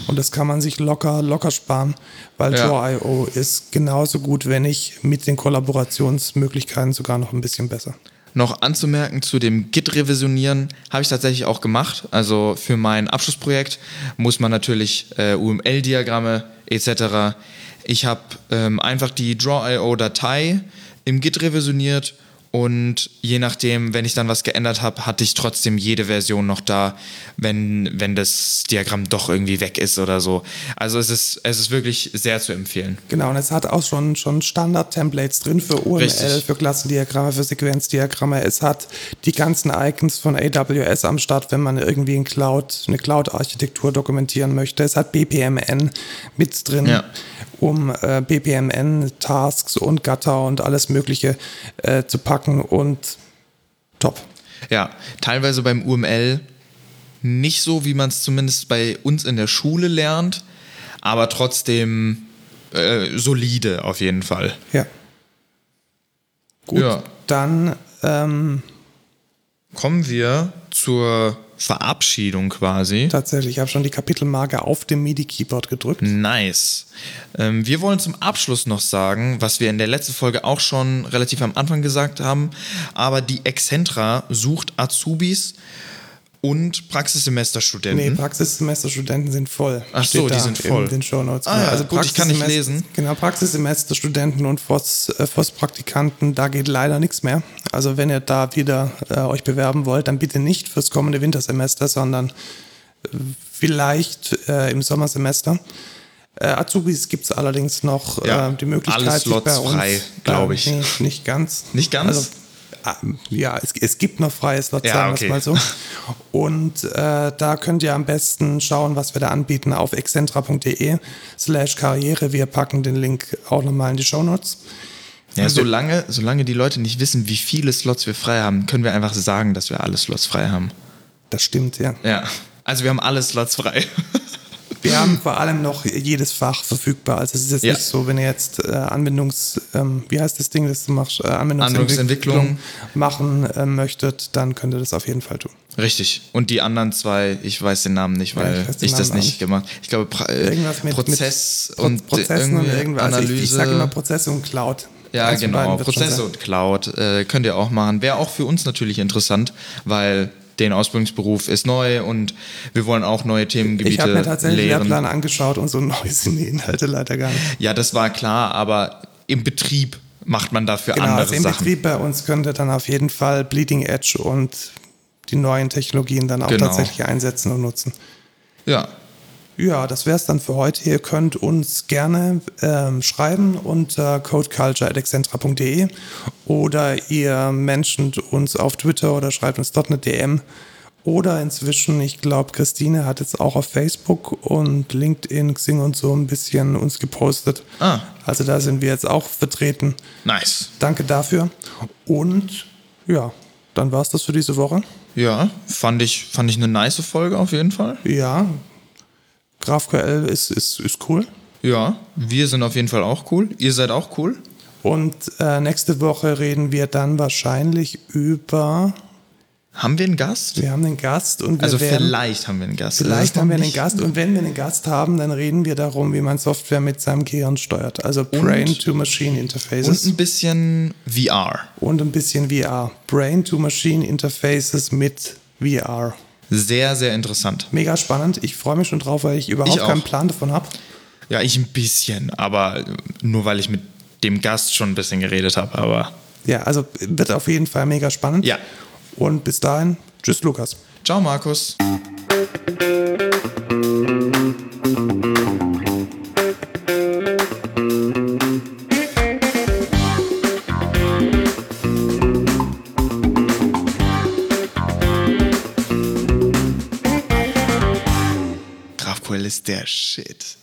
Und das kann man sich locker, locker sparen, weil ja. Draw.io ist genauso gut, wenn nicht mit den Kollaborationsmöglichkeiten sogar noch ein bisschen besser. Noch anzumerken zu dem Git-Revisionieren habe ich tatsächlich auch gemacht. Also für mein Abschlussprojekt muss man natürlich äh, UML-Diagramme etc. Ich habe ähm, einfach die Draw.io-Datei im Git revisioniert und je nachdem, wenn ich dann was geändert habe, hatte ich trotzdem jede Version noch da, wenn, wenn das Diagramm doch irgendwie weg ist oder so. Also es ist, es ist wirklich sehr zu empfehlen. Genau, und es hat auch schon, schon Standard-Templates drin für UML, Richtig. für Klassendiagramme, für Sequenzdiagramme. Es hat die ganzen Icons von AWS am Start, wenn man irgendwie in Cloud, eine Cloud-Architektur dokumentieren möchte. Es hat BPMN mit drin. Ja um äh, BPMN-Tasks und Gatter und alles Mögliche äh, zu packen und top. Ja, teilweise beim UML nicht so, wie man es zumindest bei uns in der Schule lernt, aber trotzdem äh, solide auf jeden Fall. Ja. Gut, ja. dann ähm, kommen wir zur Verabschiedung quasi. Tatsächlich, ich habe schon die Kapitelmarke auf dem MIDI-Keyboard gedrückt. Nice. Ähm, wir wollen zum Abschluss noch sagen, was wir in der letzten Folge auch schon relativ am Anfang gesagt haben, aber die Excentra sucht Azubis und Praxissemesterstudenten. Nee, Praxissemesterstudenten sind voll. Ach so, die sind voll. In den Shownotes. Ah, ja, also gut, ich kann nicht lesen. Genau, Praxissemesterstudenten und FOS, äh, FOS-Praktikanten, da geht leider nichts mehr. Also wenn ihr da wieder äh, euch bewerben wollt, dann bitte nicht fürs kommende Wintersemester, sondern äh, vielleicht äh, im Sommersemester. Äh, Azubis gibt es allerdings noch ja, äh, die Möglichkeit, alle Slots bei uns, frei, glaube ich. Nee, nicht ganz. Nicht ganz? Also, ja, es, es gibt noch freie Slots, ja, sagen wir es mal so. Und äh, da könnt ihr am besten schauen, was wir da anbieten auf excentra.de slash Karriere. Wir packen den Link auch nochmal in die Show Notes. Ja, solange, solange die Leute nicht wissen, wie viele Slots wir frei haben, können wir einfach sagen, dass wir alle Slots frei haben. Das stimmt, ja. Ja, also wir haben alle Slots frei. Wir haben vor allem noch jedes Fach verfügbar. Also es ist jetzt ja. nicht so, wenn ihr jetzt äh, Anwendungs, ähm, wie heißt das Ding, das du machst, äh, Anwendungsentwicklung, machen äh, möchtet, dann könnt ihr das auf jeden Fall tun. Richtig. Und die anderen zwei, ich weiß den Namen nicht, weil ja, ich, ich das nicht gemacht habe. Ich glaube, äh, mit, Prozess mit und Prozessen und irgendwas. Analyse. Also ich, ich sage immer Prozess und Cloud. Ja, also genau. Prozesse und Cloud äh, könnt ihr auch machen. Wäre auch für uns natürlich interessant, weil den Ausbildungsberuf ist neu und wir wollen auch neue Themengebiete Ich habe mir tatsächlich lehren. den Lehrplan angeschaut und so neu sind die Inhalte leider gar nicht. Ja, das war klar, aber im Betrieb macht man dafür genau, andere also im Sachen? Betrieb bei uns könnte dann auf jeden Fall Bleeding Edge und die neuen Technologien dann auch genau. tatsächlich einsetzen und nutzen. Ja. Ja, das wäre es dann für heute. Ihr könnt uns gerne ähm, schreiben unter codeculture.excentra.de oder ihr menschent uns auf Twitter oder schreibt uns dort eine DM. Oder inzwischen, ich glaube, Christine hat jetzt auch auf Facebook und LinkedIn, Xing und so ein bisschen uns gepostet. Ah. Also da sind wir jetzt auch vertreten. Nice. Danke dafür. Und ja, dann war es das für diese Woche. Ja, fand ich, fand ich eine nice Folge auf jeden Fall. Ja, GraphQL ist, ist, ist cool. Ja, wir sind auf jeden Fall auch cool. Ihr seid auch cool. Und äh, nächste Woche reden wir dann wahrscheinlich über haben wir einen Gast? Wir haben einen Gast und wir Also werden, vielleicht haben wir einen Gast. Vielleicht haben wir einen Gast und wenn wir einen Gast haben, dann reden wir darum, wie man Software mit seinem Gehirn steuert. Also Brain-to-Machine-Interfaces. Und ein bisschen VR. Und ein bisschen VR. Brain-to-Machine-Interfaces mit VR. Sehr, sehr interessant. Mega spannend. Ich freue mich schon drauf, weil ich überhaupt ich keinen Plan davon habe. Ja, ich ein bisschen, aber nur weil ich mit dem Gast schon ein bisschen geredet habe, aber. Ja, also wird auf jeden Fall mega spannend. Ja. Und bis dahin, tschüss Lukas. Ciao Markus. Der Shit.